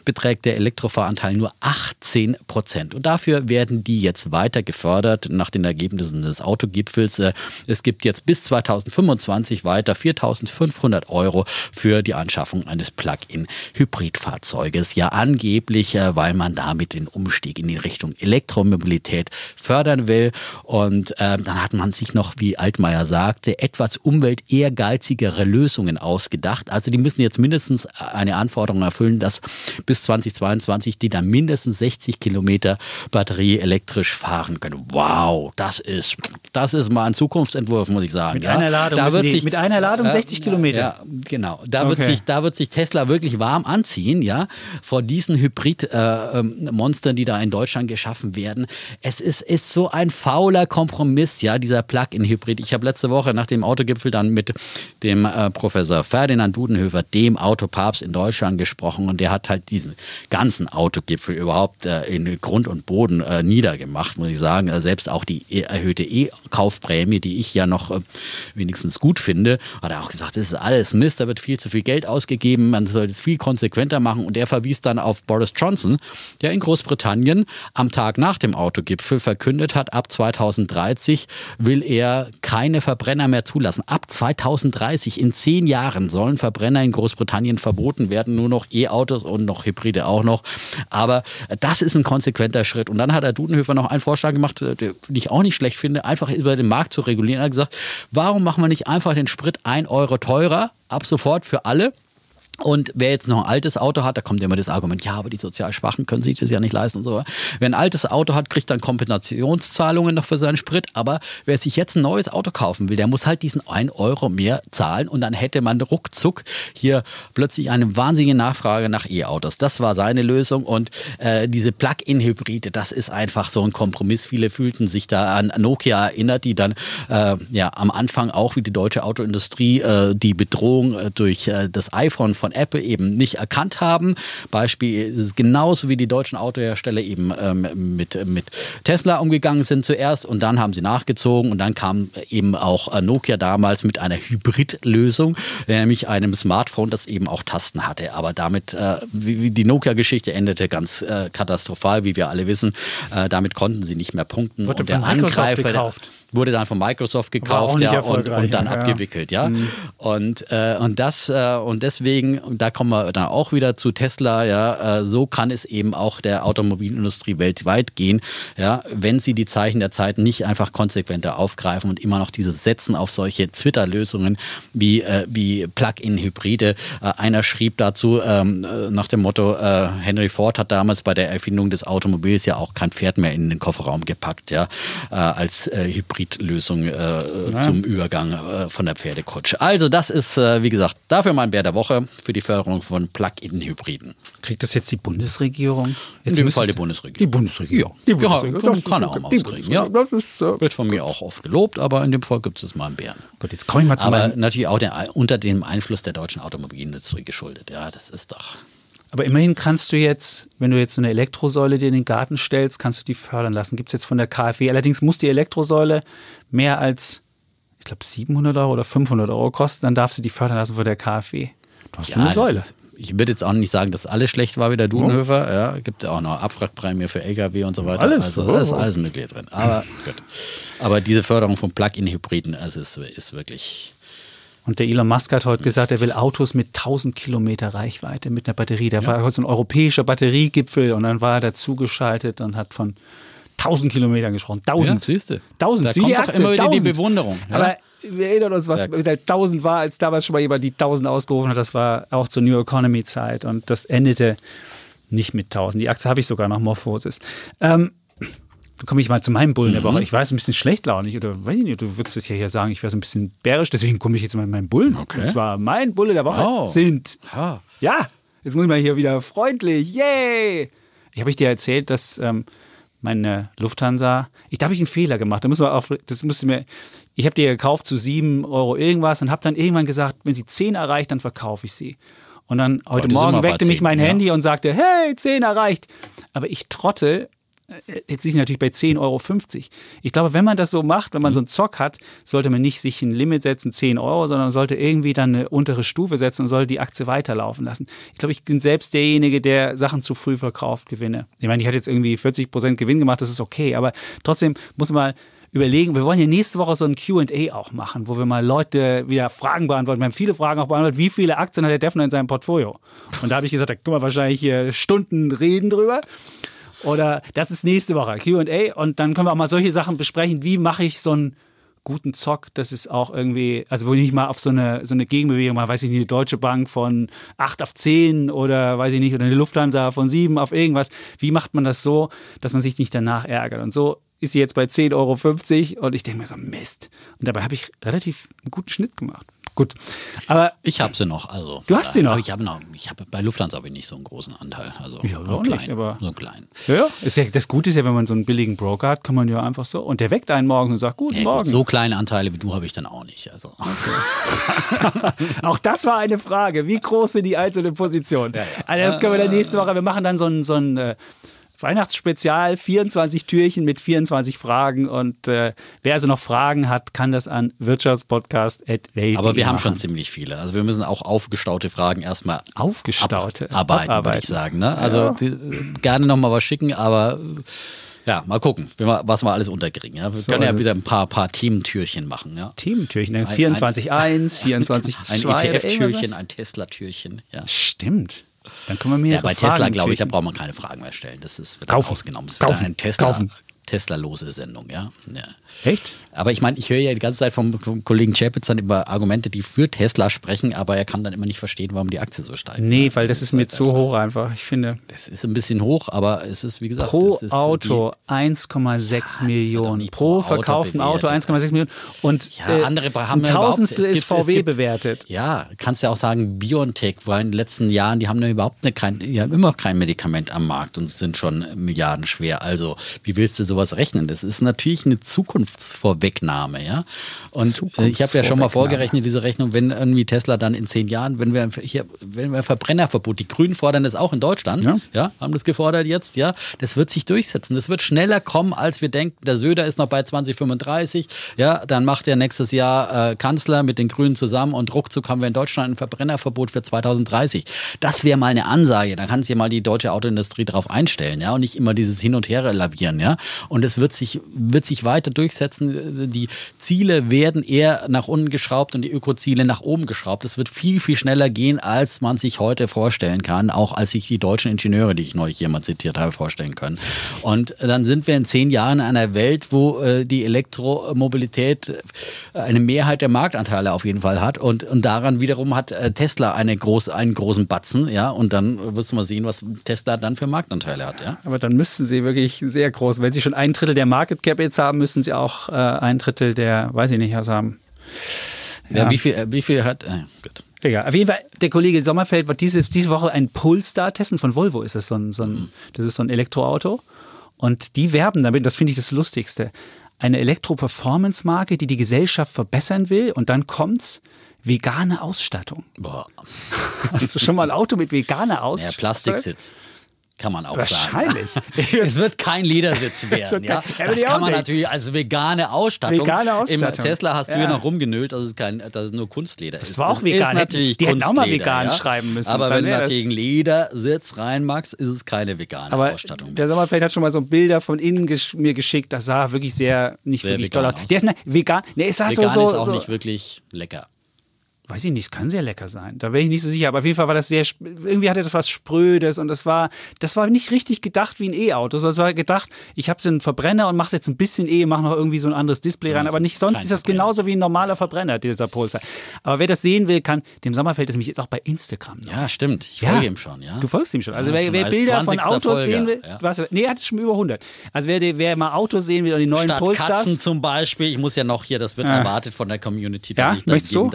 beträgt der Elektrofahranteil nur 18 Prozent. Und dafür werden die jetzt weiter gefördert nach den Ergebnissen des Autogipfels. Äh, es gibt jetzt bis 2025 weiter 4.500 Euro für die Anschaffung eines Plug-in-Hybridfahrzeuges. Ja, angeblich, äh, weil man damit den Umstieg in die Richtung Elektromobilität fördern will. Und äh, dann hat man sich noch, wie Altmaier sagte, etwas umweltehrgeizigere Lösungen ausgedacht. Also die müssen jetzt mindestens eine Anforderung erfüllen, dass bis 2022 die dann mindestens 60 Kilometer Batterie elektrisch fahren können. Wow, das ist, das ist mal ein Zukunftsentwurf, muss ich sagen. Mit ja. einer Ladung, da wird sich, mit einer Ladung 60 äh, Kilometer. Ja, genau. Da, okay. wird sich, da wird sich Tesla wirklich warm anziehen, ja, vor diesen Hybrid-Monstern, äh, ähm, die da in Deutschland geschaffen werden. Es ist, ist so ein fauler Kompromiss, ja, dieser Plug-in-Hybrid. Ich habe letzte Woche nach dem Autogipfel dann mit dem äh, Professor Ferdinand Dudenhöfer, dem Autopapst in Deutschland, gesprochen und der hat halt diesen ganzen Autogipfel überhaupt äh, in Grund und Boden äh, niedergemacht, muss ich sagen. Also selbst auch die e, erhöhte E-Kaufprämie, die ich ja noch äh, wenigstens gut finde, hat er auch gesagt, das ist alles Mist, da wird viel zu viel Geld ausgegeben, man soll das viel konsequenter machen und er verwies dann auf Boris Johnson, der in Großbritannien am Tag nach dem Autogipfel verkündet hat, ab 2030 will er keine Verbrenner mehr zulassen. Ab 2030, in zehn Jahren, sollen Verbrenner in Großbritannien verboten werden, nur noch E-Autos und noch Hybride auch noch. Aber das ist ein konsequenter Schritt. Und dann hat Herr Dudenhöfer noch einen Vorschlag gemacht, äh, den ich auch nicht schlecht finde, einfach über den Markt zu regulieren. Er hat gesagt, warum machen wir nicht einfach den Sprit ein Euro teurer, ab sofort für alle? Und wer jetzt noch ein altes Auto hat, da kommt immer das Argument, ja, aber die sozial Schwachen können sich das ja nicht leisten und so. Wer ein altes Auto hat, kriegt dann Kompensationszahlungen noch für seinen Sprit. Aber wer sich jetzt ein neues Auto kaufen will, der muss halt diesen 1 Euro mehr zahlen und dann hätte man ruckzuck hier plötzlich eine wahnsinnige Nachfrage nach E-Autos. Das war seine Lösung und äh, diese Plug-in-Hybride, das ist einfach so ein Kompromiss. Viele fühlten sich da an Nokia erinnert, die dann äh, ja am Anfang auch wie die deutsche Autoindustrie äh, die Bedrohung äh, durch äh, das iPhone von Apple eben nicht erkannt haben. Beispiel ist es genauso wie die deutschen Autohersteller eben ähm, mit, mit Tesla umgegangen sind zuerst und dann haben sie nachgezogen und dann kam eben auch äh, Nokia damals mit einer Hybridlösung, nämlich einem Smartphone, das eben auch Tasten hatte. Aber damit, äh, wie, die Nokia-Geschichte endete ganz äh, katastrophal, wie wir alle wissen. Äh, damit konnten sie nicht mehr punkten. Wurde und der Angreifer, gekauft wurde dann von Microsoft gekauft ja, und, und, dann ja. abgewickelt, ja. Mhm. Und, äh, und das äh, und deswegen, da kommen wir dann auch wieder zu Tesla, ja, äh, so kann es eben auch der Automobilindustrie weltweit gehen, ja, wenn sie die Zeichen der Zeit nicht einfach konsequenter aufgreifen und immer noch dieses Setzen auf solche Twitter-Lösungen wie, äh, wie Plug-in-Hybride. Äh, einer schrieb dazu ähm, äh, nach dem Motto, Henry Ford hat damals bei der Erfindung des Automobils ja auch kein Pferd mehr in den Kofferraum gepackt, ja, als Hybrid Hybridlösung äh, ja. zum Übergang äh, von der Pferdekutsche. Also das ist, äh, wie gesagt, dafür mein Bär der Woche für die Förderung von Plug-in-Hybriden. Kriegt das jetzt die Bundesregierung? Jetzt In dem Fall die Bundesregierung. Die Bundesregierung. Ja, die Bundesregierung. Ja, kann, kann auch mal kriegen. Ja, das ist, äh, wird von gut. mir auch oft gelobt, aber in dem Fall gibt es mal einen Bären. Gut, jetzt komme ich mal zu Aber natürlich auch den, unter dem Einfluss der deutschen Automobilindustrie geschuldet. Ja, das ist doch... Aber immerhin kannst du jetzt, wenn du jetzt eine Elektrosäule dir in den Garten stellst, kannst du die fördern lassen. Gibt es jetzt von der KfW. Allerdings muss die Elektrosäule mehr als, ich glaube, 700 Euro oder 500 Euro kosten, dann darfst du die fördern lassen von der KfW. Du hast ja, eine Säule. Ist, ich würde jetzt auch nicht sagen, dass alles schlecht war wie der Dudenhöfer. Oh. Ja, gibt ja auch noch Abwrackprämie für LKW und so weiter. Alles. Also da ist alles mögliche drin. Aber gut. Aber diese Förderung von Plug-in-Hybriden, also ist, ist wirklich und der Elon Musk hat heute gesagt, er will Autos mit 1000 Kilometer Reichweite mit einer Batterie. Da ja. war heute so ein europäischer Batteriegipfel und dann war er dazugeschaltet und hat von 1000 Kilometern gesprochen. 1000. Ja, siehst du. 1000. Da kommt doch immer wieder 1000. die Bewunderung. Ja? Aber wir erinnern uns, was ja. mit der 1000 war, als damals schon mal jemand die 1000 ausgerufen hat. Das war auch zur New Economy Zeit und das endete nicht mit 1000. Die Achse habe ich sogar noch, Morphosis. Ähm, dann komme ich mal zu meinem Bullen mhm. der Woche. Ich war jetzt ein bisschen schlechtlaunig oder weiß ich nicht, du würdest es ja hier sagen, ich wäre so ein bisschen bärisch, deswegen komme ich jetzt mal in meinen Bullen. Okay. Und zwar mein Bulle der Woche wow. sind. Ja. ja, jetzt muss ich mal hier wieder freundlich. Yay! Ich habe ich dir erzählt, dass ähm, meine Lufthansa, ich da habe ich einen Fehler gemacht. Da muss man auch, das musste mir, ich habe die gekauft zu 7 Euro irgendwas und habe dann irgendwann gesagt, wenn sie 10 erreicht, dann verkaufe ich sie. Und dann heute Morgen weckte mich mein ja. Handy und sagte, hey, 10 erreicht. Aber ich trottel jetzt ist natürlich bei 10,50 Euro. Ich glaube, wenn man das so macht, wenn man mhm. so einen Zock hat, sollte man nicht sich ein Limit setzen, 10 Euro, sondern sollte irgendwie dann eine untere Stufe setzen und sollte die Aktie weiterlaufen lassen. Ich glaube, ich bin selbst derjenige, der Sachen zu früh verkauft, gewinne. Ich meine, ich hatte jetzt irgendwie 40 Prozent Gewinn gemacht, das ist okay, aber trotzdem muss man mal überlegen, wir wollen ja nächste Woche so ein QA auch machen, wo wir mal Leute wieder Fragen beantworten. Wir haben viele Fragen auch beantwortet. Wie viele Aktien hat der Defner in seinem Portfolio? Und da habe ich gesagt, da können wir wahrscheinlich hier Stunden reden drüber. Oder das ist nächste Woche, QA. Und dann können wir auch mal solche Sachen besprechen. Wie mache ich so einen guten Zock? Das ist auch irgendwie, also wo ich mal auf so eine, so eine Gegenbewegung mal, weiß ich nicht, eine Deutsche Bank von 8 auf 10 oder weiß ich nicht, oder eine Lufthansa von 7 auf irgendwas. Wie macht man das so, dass man sich nicht danach ärgert? Und so ist sie jetzt bei 10,50 Euro und ich denke mir so, Mist. Und dabei habe ich relativ einen guten Schnitt gemacht. Gut. Aber ich habe sie noch. Also, du hast sie noch? Ich habe noch. Ich habe bei Lufthansa habe ich nicht so einen großen Anteil. Also habe auch klein, nicht, aber so klein. Ja, ist ja, das Gute ist ja, wenn man so einen billigen Broker hat, kann man ja einfach so und der weckt einen morgen und sagt Guten ja, Morgen. Gut, so kleine Anteile wie du habe ich dann auch nicht. Also okay. auch das war eine Frage. Wie groß sind die einzelnen Positionen? Ja, ja. Also das können wir dann nächste Woche. Wir machen dann so ein so ein äh, Weihnachtsspezial, 24 Türchen mit 24 Fragen. Und äh, wer also noch Fragen hat, kann das an wirtschaftspodcast.welt. Aber wir haben schon ziemlich viele. Also wir müssen auch aufgestaute Fragen erstmal aufgestaute abarbeiten, abarbeiten. würde ich sagen. Ne? Also ja. die, gerne nochmal was schicken, aber ja, mal gucken, was wir alles unterkriegen. Ja. Wir so können ja wieder ein paar, paar Thementürchen machen. Ja. Thementürchen, 24.1, 24.2. Ein ETF-Türchen, ein Tesla-Türchen. Ja. Stimmt. Dann können wir mir ja, bei Tesla, glaube ich, da braucht man keine Fragen mehr stellen. Das ist wird kaufen. ausgenommen. Das kaufen. Tesla, kaufen. Tesla-lose Sendung, ja. ja. Echt? Aber ich meine, ich höre ja die ganze Zeit vom, vom Kollegen Chapitz dann über Argumente, die für Tesla sprechen, aber er kann dann immer nicht verstehen, warum die Aktie so steigt. Nee, weil das, das ist mir zu hoch einfach, ich finde. Das ist ein bisschen hoch, aber es ist, wie gesagt, pro Auto 1,6 Millionen. Pro, pro verkauften Auto 1,6 Millionen. Und ja, äh, andere haben ein Tausendstel ist VW gibt, bewertet. Ja, kannst ja auch sagen, BioNTech war in den letzten Jahren, die haben ja überhaupt eine, kein, die haben immer kein Medikament am Markt und sind schon Milliarden schwer. Also, wie willst du sowas rechnen? Das ist natürlich eine Zukunftsvorwegnahme, ja. Und äh, ich habe ja schon mal vorgerechnet, diese Rechnung, wenn irgendwie Tesla dann in zehn Jahren, wenn wir hier, wenn wir Verbrennerverbot, die Grünen fordern das auch in Deutschland, ja. ja, haben das gefordert jetzt, ja, das wird sich durchsetzen. Das wird schneller kommen, als wir denken. Der Söder ist noch bei 2035, ja, dann macht er nächstes Jahr äh, Kanzler mit den Grünen zusammen und ruckzuck haben wir in Deutschland ein Verbrennerverbot für 2030. Das wäre mal eine Ansage. Da kann sich ja mal die deutsche Autoindustrie drauf einstellen, ja, und nicht immer dieses Hin und Her lavieren, ja. Und es wird sich, wird sich weiter durchsetzen. Die Ziele werden eher nach unten geschraubt und die Ökoziele nach oben geschraubt. Es wird viel, viel schneller gehen, als man sich heute vorstellen kann, auch als sich die deutschen Ingenieure, die ich neulich jemand zitiert habe, vorstellen können. Und dann sind wir in zehn Jahren in einer Welt, wo äh, die Elektromobilität äh, eine Mehrheit der Marktanteile auf jeden Fall hat und, und daran wiederum hat äh, Tesla eine groß, einen großen Batzen, ja, und dann wirst du mal sehen, was Tesla dann für Marktanteile hat, ja. Aber dann müssten sie wirklich sehr groß, wenn sie schon ein Drittel der Market Cap jetzt haben, müssen sie auch äh, ein Drittel der, weiß ich nicht, was haben. Ja, wie, viel, wie viel hat. Äh, gut. Egal. Auf jeden Fall, der Kollege Sommerfeld wird diese, diese Woche ein Polestar testen. Von Volvo ist das so ein, so ein, das ist so ein Elektroauto. Und die werben damit, das finde ich das Lustigste. Eine Elektro-Performance-Marke, die die Gesellschaft verbessern will. Und dann kommt's, vegane Ausstattung. Boah. Hast du schon mal ein Auto mit veganer Ja, Ausstattung? Plastiksitz. Kann man auch Wahrscheinlich. sagen. es wird kein Ledersitz werden. ja? Ja, Das kann man natürlich als vegane Ausstattung. Vegane Ausstattung. Im Tesla hast du Ja. ja noch rumgenölt, dass es, kein, dass es nur Kunstleder ist. war auch vegan. Ist natürlich Die hätten auch mal vegan ja? schreiben müssen. Aber wenn du das- natürlich einen Ledersitz reinmachst, ist es keine vegane Aber Ausstattung. der Sommerfeld hat schon mal so Bilder von innen gesch mir geschickt. Das sah wirklich sehr, nicht Sehr wirklich toll aus. aus. Der ist ne, vegan. Ne, es sah vegan so, so, ist auch so nicht wirklich lecker. Weiß ich nicht, es kann sehr lecker sein. Da wäre ich nicht so sicher. Aber auf jeden Fall war das sehr, irgendwie hatte das was Sprödes und das war, das war nicht richtig gedacht wie ein E-Auto. sondern Es war gedacht, ich habe so einen Verbrenner und mache jetzt ein bisschen E, mache noch irgendwie so ein anderes Display rein. Aber nicht, sonst ist das genauso wie ein normaler Verbrenner, dieser Polestar. Aber wer das sehen will, kann, dem Sommerfeld ist nämlich jetzt auch bei Instagram. noch. Ja, stimmt. Ich Ja. folge ihm schon, ja. Du folgst ihm schon. Also Ja, wer, wer Bilder von 20. Autos Folger, sehen will, ja. was, nee, er hat schon über 100. Also wer, wer mal Autos sehen will und die neuen Statt Polestars. Katzen zum Beispiel, ich muss ja noch hier, das wird erwartet von der Community, dass Ja, ich dann möchtest du? gegen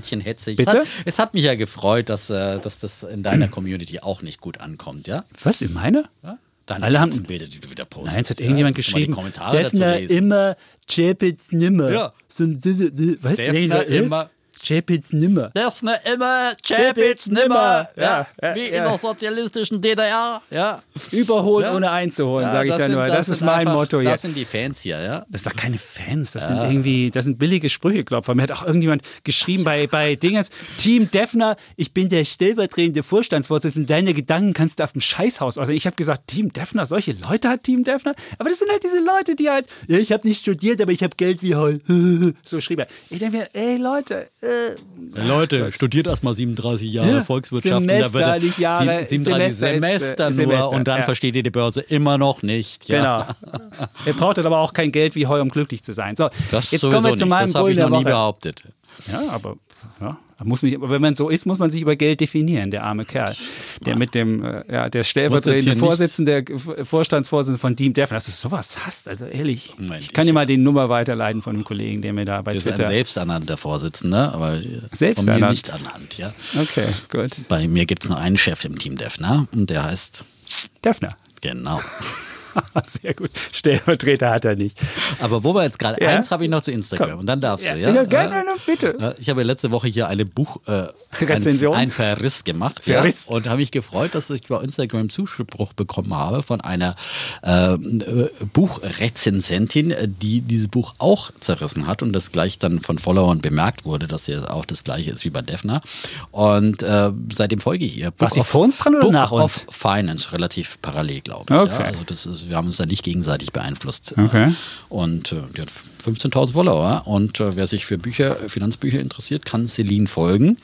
deine Katzenbildchen hetze. Es Bitte? hat, es hat mich ja gefreut, dass, äh, dass das in deiner Community auch nicht gut ankommt, ja? Was, in meine? ja? Deine Alle haben- Katzenbilder, die du wieder postest. Nein, es hat irgendjemand ja? Geschrieben. Kommentare dazu lesen. immer, Chapitz nimmer. Ja. So, so, so, was? Defner äh? immer. Chapitz nimmer. Defner immer, Chapitz nimmer. Ja, Ja, wie ja. in der sozialistischen DDR. Ja. Überholen Ja. ohne einzuholen, Ja, sage ich das dann sind- nur. Das, sind ist mein einfach- Motto hier. Das sind die Fans hier, ja. Das sind doch keine Fans, das sind irgendwie, das sind billige Sprücheklopfer. Mir hat auch irgendjemand geschrieben bei, bei Dingens, Team Defner, ich bin der stellvertretende Vorstandsvorsitzende, deine Gedanken kannst du auf dem Scheißhaus. Also ich habe gesagt, Team Defner, solche Leute hat Team Defner? Aber das sind halt diese Leute, die halt, ja, ich habe nicht studiert, aber ich habe Geld wie Heu. So schrieb er. Ich denke mir, ey Leute, äh, Leute, studiert erst mal 37 Jahre Ja, Volkswirtschaft Semester, und da wird nicht Jahre, 37 Semester Semester, nur Semester, und dann ja. versteht ihr die Börse immer noch nicht. Ja. genau. er braucht aber auch kein Geld wie Heu, um glücklich zu sein. So, Das jetzt sowieso kommen wir zu nicht. meinem Das habe ich der noch nie behauptet. Ja, aber ja, muss mich, aber wenn man so ist, muss man sich über Geld definieren, der arme Kerl. Der mit dem, äh, ja, der stellvertretende Vorsitzende, der Vorstandsvorsitzende von Team Defner, dass du sowas hast, also ehrlich. Moment, ich kann dir mal die Nummer weiterleiten von einem Kollegen, der mir da bei Das ist ein Twitter. selbsternannter Vorsitzender, aber von mir Selbsternannt. nicht ernannt. Ja. Okay, gut. Bei mir gibt es nur einen Chef im Team Defner und der heißt, Defner. genau. Sehr gut. Stellvertreter hat er nicht. Aber wo wir jetzt gerade, Ja? eins habe ich noch zu Instagram Komm. und dann darfst du, ja? ja, gerne, bitte. Ich habe ja letzte Woche hier eine Buch äh, Rezension? Ein, ein Verriss gemacht. Verriss. Ja, und habe mich gefreut, dass ich bei Instagram Zuspruch bekommen habe von einer äh, Buchrezensentin, die dieses Buch auch zerrissen hat und das gleich dann von Followern bemerkt wurde, dass ja auch das gleiche ist wie bei Defner. Und äh, seitdem folge ich ihr. Book sie of- vor uns dran oder Book nach uns? of Finance, relativ parallel, glaube ich. Okay. Ja, also das ist, wir haben uns da nicht gegenseitig beeinflusst. Okay. Und äh, die hat 15.000 Follower. Und äh, wer sich für Bücher, Finanzbücher interessiert, kann Celine folgen.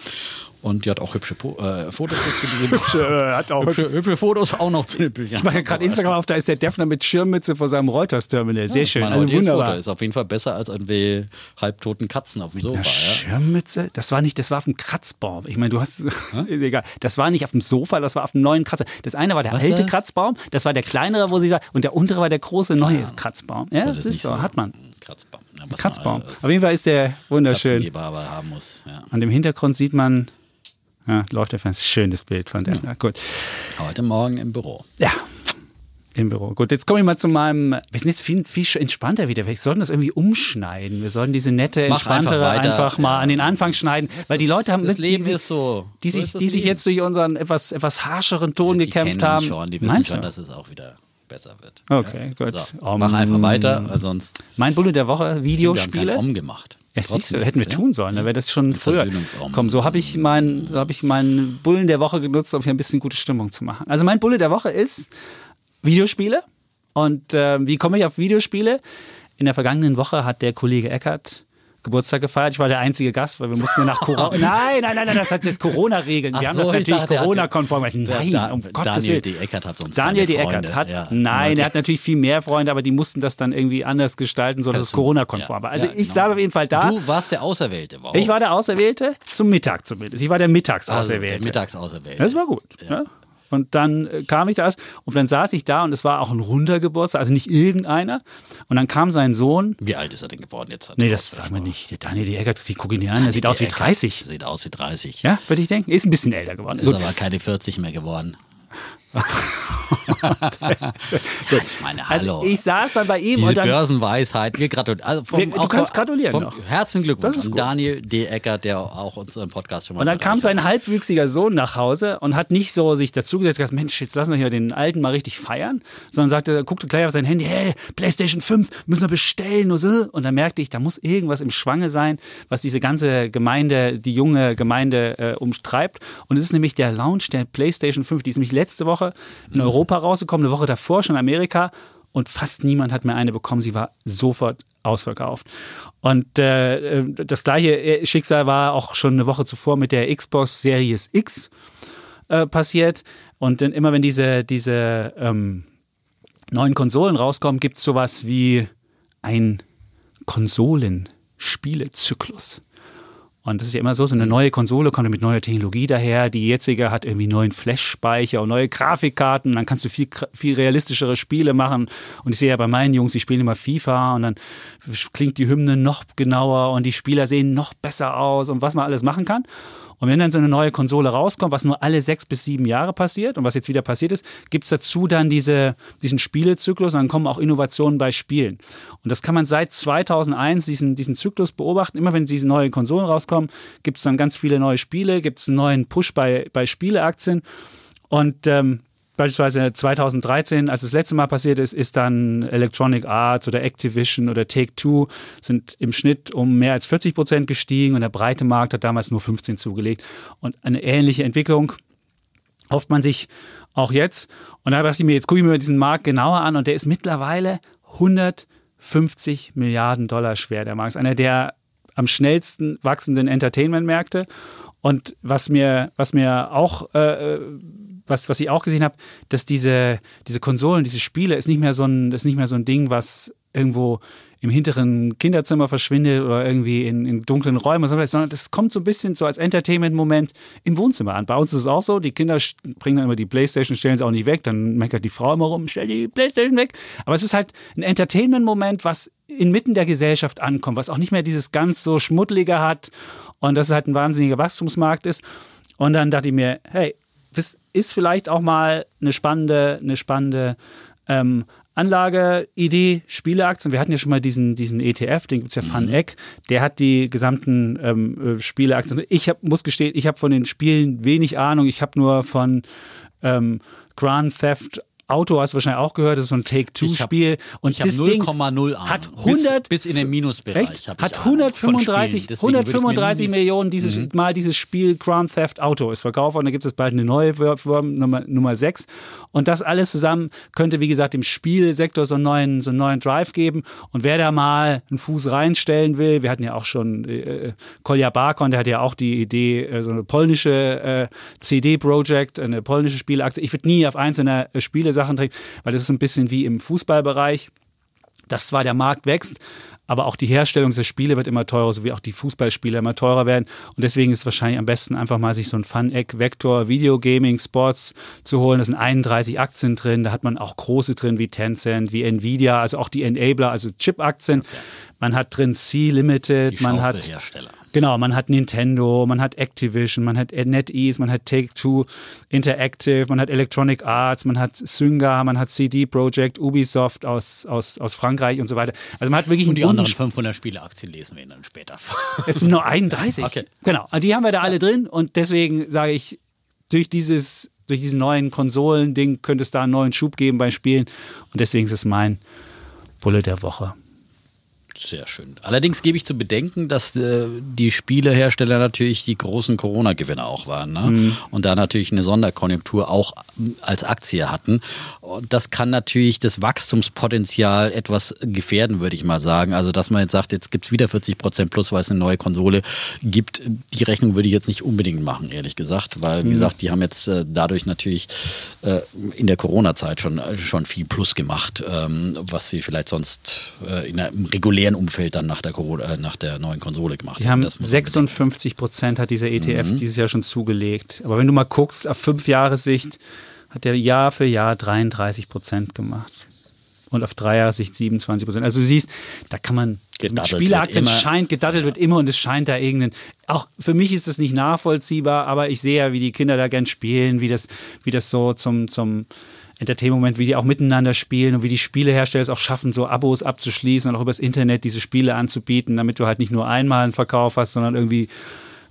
Und die hat auch hübsche Po- äh, Fotos dazu. Diese Äh, hat auch hübsche, hübsche Fotos auch noch zu den Büchern. Ich mache gerade Instagram auf, da ist der Defner mit Schirmmütze vor seinem Reuters-Terminal. Sehr schön. Mein Also wunderbar. Foto ist auf jeden Fall besser als irgendwie halbtoten Katzen auf dem Sofa. Eine Ja? Schirmmütze? Das war nicht, das war auf dem Kratzbaum. Ich meine, du hast, ist egal. Das war nicht auf dem Sofa, das war auf dem neuen Kratzer. Das eine war der Was alte das? Kratzbaum, das war der kleinere, wo sie sagt, und der untere war der große neue Kratzbaum. Ja, das, Das ist nicht so, hat man. Kratzbaum. Ja, Kratzbaum. Auf jeden Fall ist der wunderschön. Haben muss. Ja. An dem Hintergrund sieht man, ja, läuft der Fan, schönes Bild von Defner. Gut. Heute Morgen im Büro. Ja. Im Büro. Gut, jetzt komme ich mal zu meinem. Wir sind jetzt viel, viel entspannter wieder. Wir sollten das irgendwie umschneiden. Wir sollten diese nette, Mach einfach entspanntere einfach, weiter. mal Ja. an den Anfang schneiden. weil die Leute haben Das die Leben sich- ist so. die So sich, das die sich jetzt durch unseren etwas, etwas harscheren Ton die gekämpft kennen haben. schon, die wissen Meinst schon, du? dass es auch wieder besser wird. Okay, gut. So, Um, mach einfach weiter, weil sonst Mein Bulle der Woche, wir haben keinen Videospiele. Om gemacht. Ja, siehst hätten wir tun sollen, da wäre das schon früher. Komm, so habe ich meinen so hab ich meinen Bullen der Woche genutzt, um hier ein bisschen gute Stimmung zu machen. Also mein Bulle der Woche ist Videospiele. Und äh, wie komme ich auf Videospiele? In der vergangenen Woche hat der Kollege Eckert Geburtstag gefeiert. Ich war der einzige Gast, weil wir mussten ja nach Corona. Nein, nein, nein, nein, das hat jetzt Corona-Regeln. Wir Ach haben so, das ich natürlich Corona-konform. Nein, Da, um Gottes Daniel Willen. D. Eckert hat sonst Daniel D. keine Eckert hat, Ja. nein, er hat natürlich viel mehr Freunde, aber die mussten das dann irgendwie anders gestalten, sodass Das es Corona-konform war. Also ja, ich genau. saß auf jeden Fall da. Du warst der Auserwählte. Warum? Ich war der Auserwählte, zum Mittag zumindest. Ich war der also, Mittagsauserwählte. der Mittagsauserwählte. Das war gut. Ja. Und dann äh, kam ich da und dann saß ich da und es war auch ein runder Geburtstag, also nicht irgendeiner. Und dann kam sein Sohn. Wie alt ist er denn geworden jetzt? Nee, das sagen wir nicht. Der Daniel De Eckert, ich gucke ihn an, der sieht aus wie 30. Sieht aus wie 30. Ja, würde ich denken. Ist ein bisschen älter geworden. Ist Gut. aber keine 40 mehr geworden. Ich meine, hallo. Also ich saß dann bei ihm Diese und dann, Börsenweisheit, wir gratulieren. Also vom, wir, du kannst gratulieren. Vom, herzlichen Glückwunsch an Daniel D. Eckert, der auch unseren Podcast schon mal Und dann kam sein halbwüchsiger Sohn nach Hause und hat nicht so sich dazugesetzt und gesagt, Mensch, jetzt lassen wir hier den Alten mal richtig feiern, sondern sagte, guckte gleich auf sein Handy, hey, Playstation 5, müssen wir bestellen und so. Und dann merkte ich, da muss irgendwas im Schwange sein, was diese ganze Gemeinde, die junge Gemeinde äh, umtreibt. Und es ist nämlich der Launch der Playstation 5, die ist nämlich letzte Woche in mhm. Europa rausgekommen, eine Woche davor schon in Amerika und fast niemand hat mehr eine bekommen. Sie war sofort ausverkauft. Und äh, äh das gleiche äh, Schicksal war auch schon eine Woche zuvor mit der Xbox Series X äh, passiert. Und dann immer wenn diese, diese ähm, neuen Konsolen rauskommen, gibt es sowas wie ein Konsolenspielezyklus. Und das ist ja immer so, so eine neue Konsole kommt mit neuer Technologie daher. Die jetzige hat irgendwie neuen Flash-Speicher und neue Grafikkarten. Dann kannst du viel, viel realistischere Spiele machen. Und ich sehe ja bei meinen Jungs, die spielen immer FIFA und dann klingt die Hymne noch genauer und die Spieler sehen noch besser aus und was man alles machen kann. Und wenn dann so eine neue Konsole rauskommt, was nur alle sechs bis sieben Jahre passiert und was jetzt wieder passiert ist, gibt es dazu dann diese, diesen Spielezyklus und dann kommen auch Innovationen bei Spielen. Und das kann man seit 2001 diesen, diesen Zyklus beobachten. Immer wenn diese neuen Konsolen rauskommen, gibt es dann ganz viele neue Spiele, gibt es einen neuen Push bei, bei Spieleaktien. Und ähm, beispielsweise 2013, als das letzte Mal passiert ist, ist dann Electronic Arts oder Activision oder Take-Two sind im Schnitt um mehr als 40 Prozent gestiegen und der breite Markt hat damals nur 15 zugelegt. Und eine ähnliche Entwicklung hofft man sich auch jetzt. Und da dachte ich mir, jetzt gucke ich mir diesen Markt genauer an und der ist mittlerweile 150 Milliarden Dollar schwer. Der Markt ist einer der am schnellsten wachsenden Entertainment-Märkte. Und was mir, was mir auch äh, was, was ich auch gesehen habe, dass diese, diese Konsolen, diese Spiele, ist nicht mehr so ein, ist nicht mehr so ein Ding, was irgendwo im hinteren Kinderzimmer verschwindet oder irgendwie in, in dunklen Räumen, sondern das kommt so ein bisschen so als Entertainment-Moment im Wohnzimmer an. Bei uns ist es auch so, die Kinder bringen dann immer die Playstation, stellen sie auch nicht weg, dann meckert die Frau immer rum, stell die Playstation weg. Aber es ist halt ein Entertainment-Moment, was inmitten der Gesellschaft ankommt, was auch nicht mehr dieses ganz so Schmuddlige hat und das halt ein wahnsinniger Wachstumsmarkt ist. Und dann dachte ich mir, hey, ist vielleicht auch mal eine spannende, eine spannende ähm, Anlageidee, Spieleaktien. Wir hatten ja schon mal diesen, diesen ETF, den gibt es ja Fun mhm. Egg. Der hat die gesamten ähm, äh, Spieleaktien. Ich hab, muss gestehen, ich habe von den Spielen wenig Ahnung. Ich habe nur von ähm, Grand Theft Auto hast du wahrscheinlich auch gehört, das ist so ein Take-Two-Spiel. Und ich das 0,0 hat 100 bis, bis, in den Minusbereich. Hat 135, 135 Millionen dieses, mhm. Mal dieses Spiel Grand Theft Auto ist verkauft und da gibt es bald eine neue Form, Nummer, Nummer 6. Und das alles zusammen könnte, wie gesagt, dem Spielsektor so einen neuen, so einen neuen Drive geben. Und wer da mal einen Fuß reinstellen will, wir hatten ja auch schon äh, äh Kolja Barkon, der hat ja auch die Idee, äh, so eine polnische äh, CD-Projekt, eine polnische Spielaktie. Ich würde nie auf einzelne äh, Spiele sagen, Sachen trägt, weil das ist ein bisschen wie im Fußballbereich, dass zwar der Markt wächst, aber auch die Herstellung der Spiele wird immer teurer, so wie auch die Fußballspiele immer teurer werden. Und deswegen ist es wahrscheinlich am besten, einfach mal sich so ein Fun-Egg-Vektor Videogaming Sports zu holen. Da sind 31 Aktien drin, da hat man auch große drin wie Tencent, wie Nvidia, also auch die Enabler, also Chip-Aktien. Okay. Man hat drin C-Limited, man hat Genau, man hat Nintendo, man hat Activision, man hat NetEase, man hat Take-Two Interactive, man hat Electronic Arts, man hat Synga, man hat CD Projekt, Ubisoft aus, aus, aus Frankreich und so weiter. Also man hat wirklich und die anderen 500 Spieleaktien lesen wir dann später. Es sind nur 31. Okay. Genau, die haben wir da alle drin und deswegen sage ich, durch dieses durch diesen neuen Konsolen-Ding könnte es da einen neuen Schub geben beim Spielen und deswegen ist es mein Bulle der Woche. Sehr schön. Allerdings gebe ich zu bedenken, dass äh, die Spielehersteller natürlich die großen Corona-Gewinner auch waren. Ne? Mhm. Und da natürlich eine Sonderkonjunktur auch als Aktie hatten. Und das kann natürlich das Wachstumspotenzial etwas gefährden, würde ich mal sagen. Also, dass man jetzt sagt, jetzt gibt es wieder 40 Prozent plus, weil es eine neue Konsole gibt. Die Rechnung würde ich jetzt nicht unbedingt machen, ehrlich gesagt. Weil, wie mhm. gesagt, die haben jetzt äh, dadurch natürlich äh, in der Corona-Zeit schon, schon viel Plus gemacht, ähm, was sie vielleicht sonst äh, in einem regulären regulären Umfeld dann nach der, Corona, äh, nach der neuen Konsole gemacht Die haben 56 Prozent hat dieser ETF mhm. dieses Jahr schon zugelegt. Aber wenn du mal guckst, auf fünf Jahre Sicht hat er Jahr für Jahr 33 Prozent gemacht. Und auf Dreiersicht 27 Prozent. Also du siehst, da kann man also mit Spieleaktien scheint, gedattelt wird immer und es scheint da irgendeinen. Auch für mich ist das nicht nachvollziehbar, aber ich sehe ja, wie die Kinder da gern spielen, wie das, wie das so zum, zum Entertainment-Moment, wie die auch miteinander spielen und wie die Spielehersteller es auch schaffen, so Abos abzuschließen und auch übers Internet diese Spiele anzubieten, damit du halt nicht nur einmal einen Verkauf hast, sondern irgendwie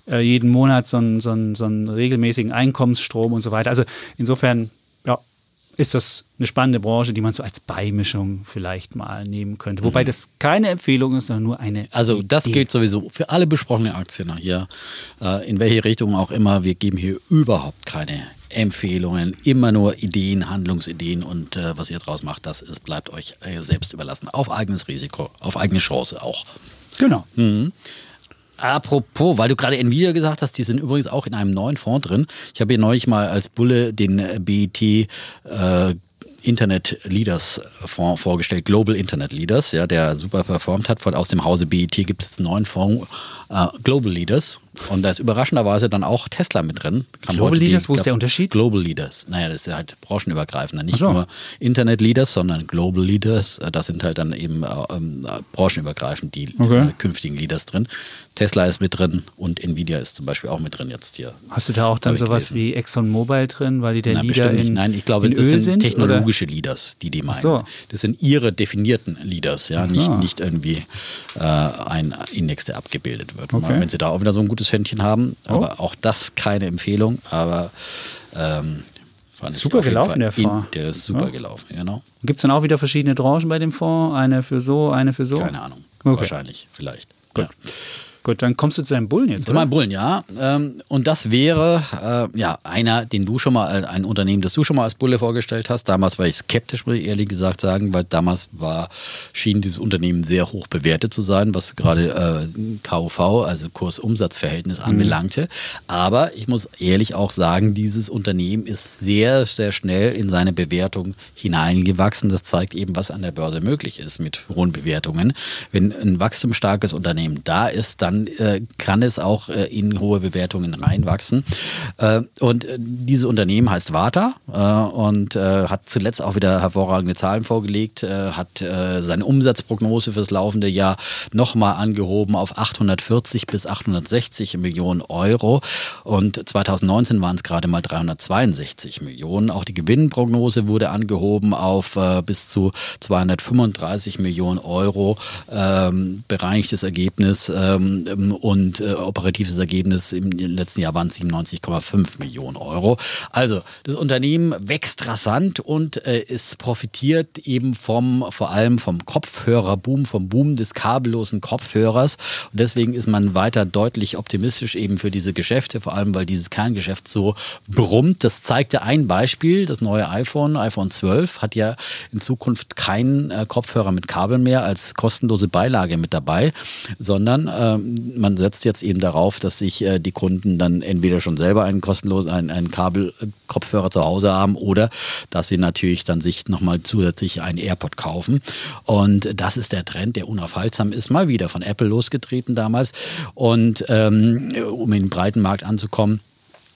äh, jeden Monat so einen, so, einen, so einen regelmäßigen Einkommensstrom und so weiter. Also insofern, ja, ist das eine spannende Branche, die man so als Beimischung vielleicht mal nehmen könnte. Wobei mhm. das keine Empfehlung ist, sondern nur eine. Also das Idee. gilt sowieso für alle besprochenen Aktien hier, äh, in welche Richtung auch immer. Wir geben hier überhaupt keine Empfehlungen, immer nur Ideen, Handlungsideen und äh, was ihr daraus macht, das ist, bleibt euch äh, selbst überlassen. Auf eigenes Risiko, auf eigene Chance auch. Genau. Mhm. Apropos, weil du gerade Nvidia gesagt hast, die sind übrigens auch in einem neuen Fonds drin. Ich habe hier neulich mal als Bulle den äh, BET äh, Internet Leaders Fonds vorgestellt, Global Internet Leaders, ja, der super performt hat. Von aus dem Hause BET gibt es einen neuen Fonds, äh, Global Leaders. Und da ist überraschenderweise dann auch Tesla mit drin. Kam Global Leaders, wo ist der Unterschied? Global Leaders. Naja, das ist halt branchenübergreifender. Nicht so. nur Internet Leaders, sondern Global Leaders. Das sind halt dann eben äh, ähm, branchenübergreifend die okay. äh, künftigen Leaders drin. Tesla ist mit drin und Nvidia ist zum Beispiel auch mit drin jetzt hier. Hast du da auch dann sowas wie ExxonMobil drin, weil die der Nein, Leader in Nein, ich glaube, das Öl sind technologische oder? Leaders, die die meinen. So. Das sind ihre definierten Leaders, ja, so. nicht, nicht irgendwie äh, ein Index, der abgebildet wird. Okay. Wenn sie da auch wieder so ein gutes Händchen haben, oh. aber auch das keine Empfehlung, aber ähm, super gelaufen, der Fonds. der ist super ja. gelaufen, genau. Gibt es dann auch wieder verschiedene Tranchen bei dem Fonds? Eine für so, eine für so? Keine Ahnung. Okay. Wahrscheinlich, vielleicht. Gut. Ja. Gut, dann kommst du zu deinem Bullen jetzt. Zu meinem Bullen, ja. Ähm, und das wäre äh, ja einer, den du schon mal, ein Unternehmen, das du schon mal als Bulle vorgestellt hast. Damals war ich skeptisch, muss ich ehrlich gesagt sagen, weil damals war, schien dieses Unternehmen sehr hoch bewertet zu sein, was gerade äh, KUV, also Kurs-Umsatz-Verhältnis, mhm. anbelangte. Aber ich muss ehrlich auch sagen, dieses Unternehmen ist sehr, sehr schnell in seine Bewertung hineingewachsen. Das zeigt eben, was an der Börse möglich ist mit hohen Bewertungen. Wenn ein wachstumsstarkes Unternehmen da ist, dann dann äh, kann es auch äh, in hohe Bewertungen reinwachsen. Äh, und äh, dieses Unternehmen heißt Vata äh, und äh, hat zuletzt auch wieder hervorragende Zahlen vorgelegt, hat seine Umsatzprognose fürs laufende Jahr nochmal angehoben auf 840 bis 860 Millionen Euro und 2019 waren es gerade mal 362 Millionen. Auch die Gewinnprognose wurde angehoben auf bis zu 235 Millionen Euro. Ähm, bereinigtes Ergebnis ähm, ähm, und äh, operatives Ergebnis im letzten Jahr waren 97,5 Millionen Euro. Also das Unternehmen wächst rasant und äh, es profitiert eben vom vor allem vom Kopfhörerboom, vom Boom des kabellosen Kopfhörers. Und deswegen ist man weiter deutlich optimistisch eben für diese Geschäfte, vor allem weil dieses Kerngeschäft so brummt. Das zeigte ein Beispiel, das neue iPhone, iPhone 12 hat ja in Zukunft keinen äh, Kopfhörer mit Kabel mehr als kostenlose Beilage mit dabei, sondern ähm, man setzt jetzt eben darauf, dass sich äh, die Kunden dann entweder schon selber einen kostenlosen, einen, einen Kabelkopfhörer zu Hause haben oder dass sie natürlich dann sich nochmal zusätzlich einen AirPod kaufen. Und das ist der Trend, der unaufhaltsam ist, mal wieder von Apple losgetreten damals. Und ähm, um in den breiten Markt anzukommen,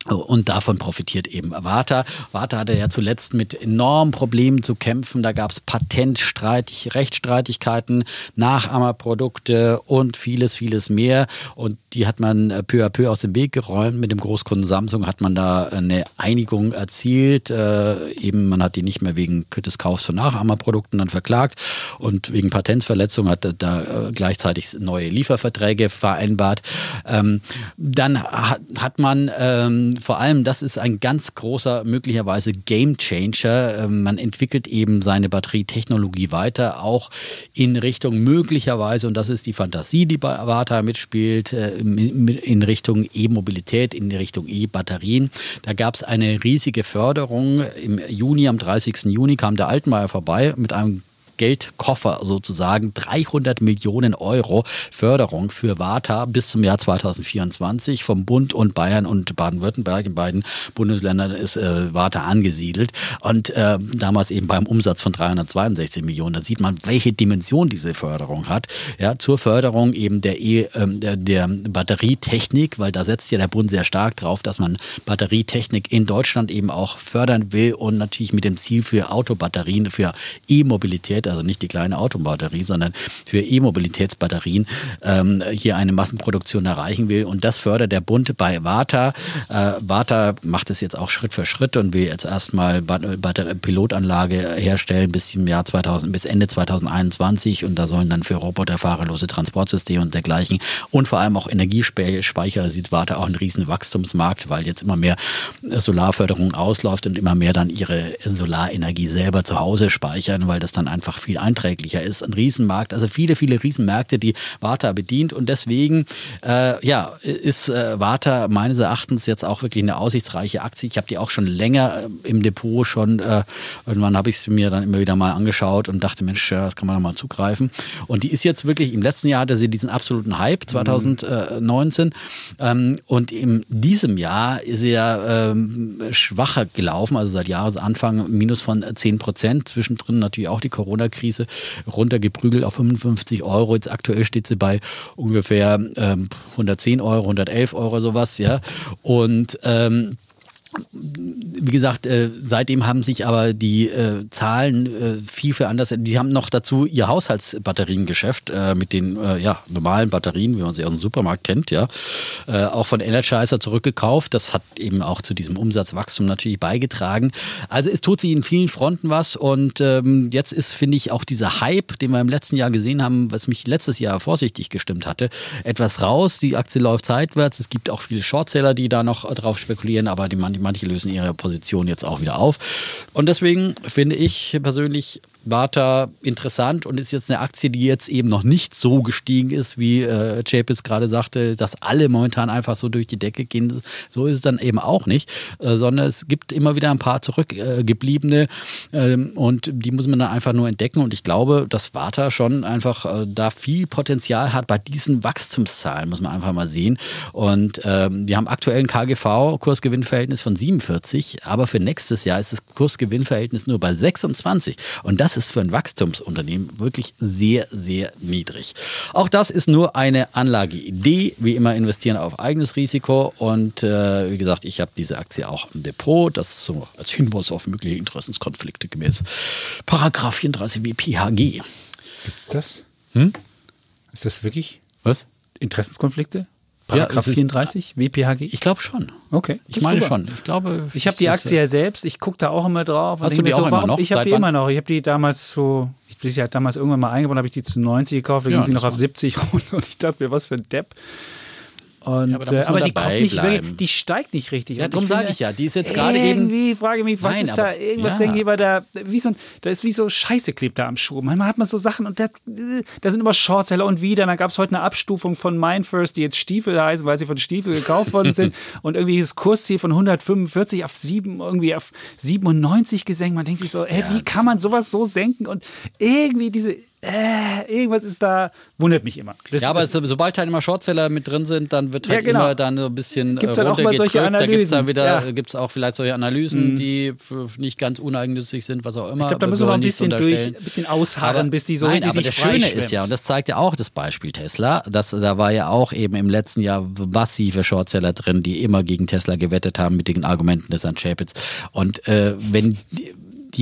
und davon profitiert eben Warta. Warta hatte ja zuletzt mit enormen Problemen zu kämpfen. Da gab es Patentstreitig, Rechtsstreitigkeiten, Nachahmerprodukte und vieles, vieles mehr. Und die hat man äh, peu à peu aus dem Weg geräumt. Mit dem Großkunden Samsung hat man da eine Einigung erzielt. Äh, eben, man hat die nicht mehr wegen des Kaufs von Nachahmerprodukten dann verklagt und wegen Patentsverletzung hat da äh, gleichzeitig neue Lieferverträge vereinbart. Ähm, dann hat, hat man ähm, vor allem, das ist ein ganz großer, möglicherweise Game Changer. Ähm, man entwickelt eben seine Batterietechnologie weiter, auch in Richtung möglicherweise, und das ist die Fantasie, die bei Avata mitspielt, äh, in Richtung E-Mobilität, in Richtung E-Batterien. Da gab es eine riesige Förderung. Im Juni, am 30. Juni kam der Altmaier vorbei mit einem Geldkoffer sozusagen 300 Millionen Euro Förderung für Warta bis zum Jahr 2024 vom Bund und Bayern und Baden-Württemberg. In beiden Bundesländern ist äh, Warta angesiedelt und äh, damals eben beim Umsatz von 362 Millionen. Da sieht man, welche Dimension diese Förderung hat. Ja, zur Förderung eben der, e, äh, der, der Batterietechnik, weil da setzt ja der Bund sehr stark drauf, dass man Batterietechnik in Deutschland eben auch fördern will und natürlich mit dem Ziel für Autobatterien, für E-Mobilität, also nicht die kleine Autobatterie, sondern für E-Mobilitätsbatterien ähm, hier eine Massenproduktion erreichen will. Und das fördert der Bund bei Vata. Äh, Vata macht es jetzt auch Schritt für Schritt und will jetzt erstmal Pilotanlage herstellen bis im Jahr 2000, bis Ende 2021 und da sollen dann für Roboter fahrerlose Transportsysteme und dergleichen und vor allem auch Energiespeicher, da sieht Warte auch einen riesen Wachstumsmarkt, weil jetzt immer mehr Solarförderung ausläuft und immer mehr dann ihre Solarenergie selber zu Hause speichern, weil das dann einfach viel einträglicher ist. Ein Riesenmarkt, also viele, viele Riesenmärkte, die Warta bedient und deswegen äh, ja, ist äh, Warta meines Erachtens jetzt auch wirklich eine aussichtsreiche Aktie. Ich habe die auch schon länger äh, im Depot schon, äh, irgendwann habe ich sie mir dann immer wieder mal angeschaut und dachte, Mensch, das kann man doch mal zugreifen. Und die ist jetzt wirklich, im letzten Jahr hatte sie diesen absoluten Hype, 2019. Mhm. Ähm, und in diesem Jahr ist sie ja ähm, schwacher gelaufen, also seit Jahresanfang minus von 10 Prozent. Zwischendrin natürlich auch die Corona-Krise runtergeprügelt auf 55 Euro. Jetzt aktuell steht sie bei ungefähr ähm, 110 Euro, 111 Euro sowas, ja. Und ähm, wie gesagt, äh, seitdem haben sich aber die äh, Zahlen äh, viel, viel anders. Die haben noch dazu ihr Haushaltsbatteriengeschäft äh, mit den äh, ja, normalen Batterien, wie man sie aus dem Supermarkt kennt, ja, äh, auch von Energizer zurückgekauft. Das hat eben auch zu diesem Umsatzwachstum natürlich beigetragen. Also es tut sich in vielen Fronten was und ähm, jetzt ist, finde ich, auch dieser Hype, den wir im letzten Jahr gesehen haben, was mich letztes Jahr vorsichtig gestimmt hatte, etwas raus. Die Aktie läuft seitwärts. Es gibt auch viele Shortseller, die da noch drauf spekulieren, aber die manchmal manche lösen ihre Position jetzt auch wieder auf. Und deswegen finde ich persönlich Warta interessant und ist jetzt eine Aktie, die jetzt eben noch nicht so gestiegen ist, wie äh, Chapis gerade sagte, dass alle momentan einfach so durch die Decke gehen. So ist es dann eben auch nicht, äh, sondern es gibt immer wieder ein paar zurückgebliebene äh, und die muss man dann einfach nur entdecken. Und ich glaube, dass Warta schon einfach äh, da viel Potenzial hat bei diesen Wachstumszahlen, muss man einfach mal sehen. Und ähm, wir haben aktuell ein KGV, Kursgewinnverhältnis von 47, aber für nächstes Jahr ist das Kursgewinnverhältnis nur bei 26. Und das ist für ein Wachstumsunternehmen wirklich sehr, sehr niedrig. Auch das ist nur eine Anlageidee. Wie immer investieren auf eigenes Risiko. Und äh, wie gesagt, ich habe diese Aktie auch im Depot. Das so als Hinweis auf mögliche Interessenskonflikte gemäß Paragraph 34 WPHG. Gibt es das? Hm? Ist das wirklich? Was? Interessenskonflikte? Paragraph ja, 34 WPHG? Ich glaube schon. Okay. Ich meine super. schon. Ich glaube. Ich habe die Aktie ja selbst. Ich gucke da auch immer drauf. Hast du die auch so, immer noch? Ich habe die immer noch. Ich habe die damals so. Ich, die hat damals irgendwann mal eingebaut, habe ich die zu 90 gekauft. Da ja, ging sie noch auf 70 und ich dachte mir, was für ein Depp. Und, ja, aber, äh, aber die kommt nicht wirklich, die steigt nicht richtig. Ja, darum sage ich ja, die ist jetzt gerade eben. Irgendwie frage ich mich, was Nein, ist da, irgendwas ja. irgendwie bei der, wie so ein, da ist wie so Scheiße klebt da am Schuh. Manchmal hat man so Sachen und da, da sind immer Shortseller und wieder. Dann gab es heute eine Abstufung von Mindfirst, die jetzt Stiefel heißen, weil sie von Stiefel gekauft worden sind und irgendwie das Kursziel von 145 auf 7, irgendwie auf 97 gesenkt. Man denkt sich so, ey, wie kann man sowas so senken und irgendwie diese äh, irgendwas ist da, wundert mich immer. Das ja, aber es, sobald halt immer Shortseller mit drin sind, dann wird halt ja, genau. immer dann so ein bisschen gibt's halt runtergedrückt. Da gibt es dann wieder, ja. es auch vielleicht solche Analysen, mhm. die nicht ganz uneigennützig sind, was auch immer. Ich glaube, da müssen wir ein bisschen durch, ein bisschen ausharren, aber, bis die so Nein, aber das Schöne ist ja, und das zeigt ja auch das Beispiel Tesla, dass, da war ja auch eben im letzten Jahr massive Shortseller drin, die immer gegen Tesla gewettet haben mit den Argumenten des Chapitz. Und äh, wenn die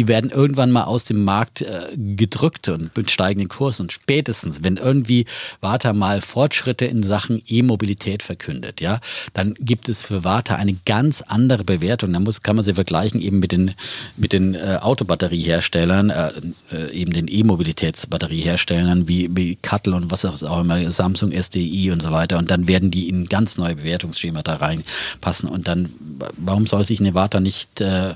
werden irgendwann mal aus dem Markt äh, gedrückt und mit steigenden Kursen. Und spätestens, wenn irgendwie Warta mal Fortschritte in Sachen E-Mobilität verkündet, ja, dann gibt es für Warta eine ganz andere Bewertung. Da muss, kann man sie vergleichen eben mit den, mit den äh, Autobatterieherstellern, äh, äh eben den E-Mobilitätsbatterieherstellern wie, wie Cuttle und was auch immer, Samsung, SDI und so weiter. Und dann werden die in ganz neue Bewertungsschemata reinpassen. Und dann, warum soll sich eine Warta nicht äh,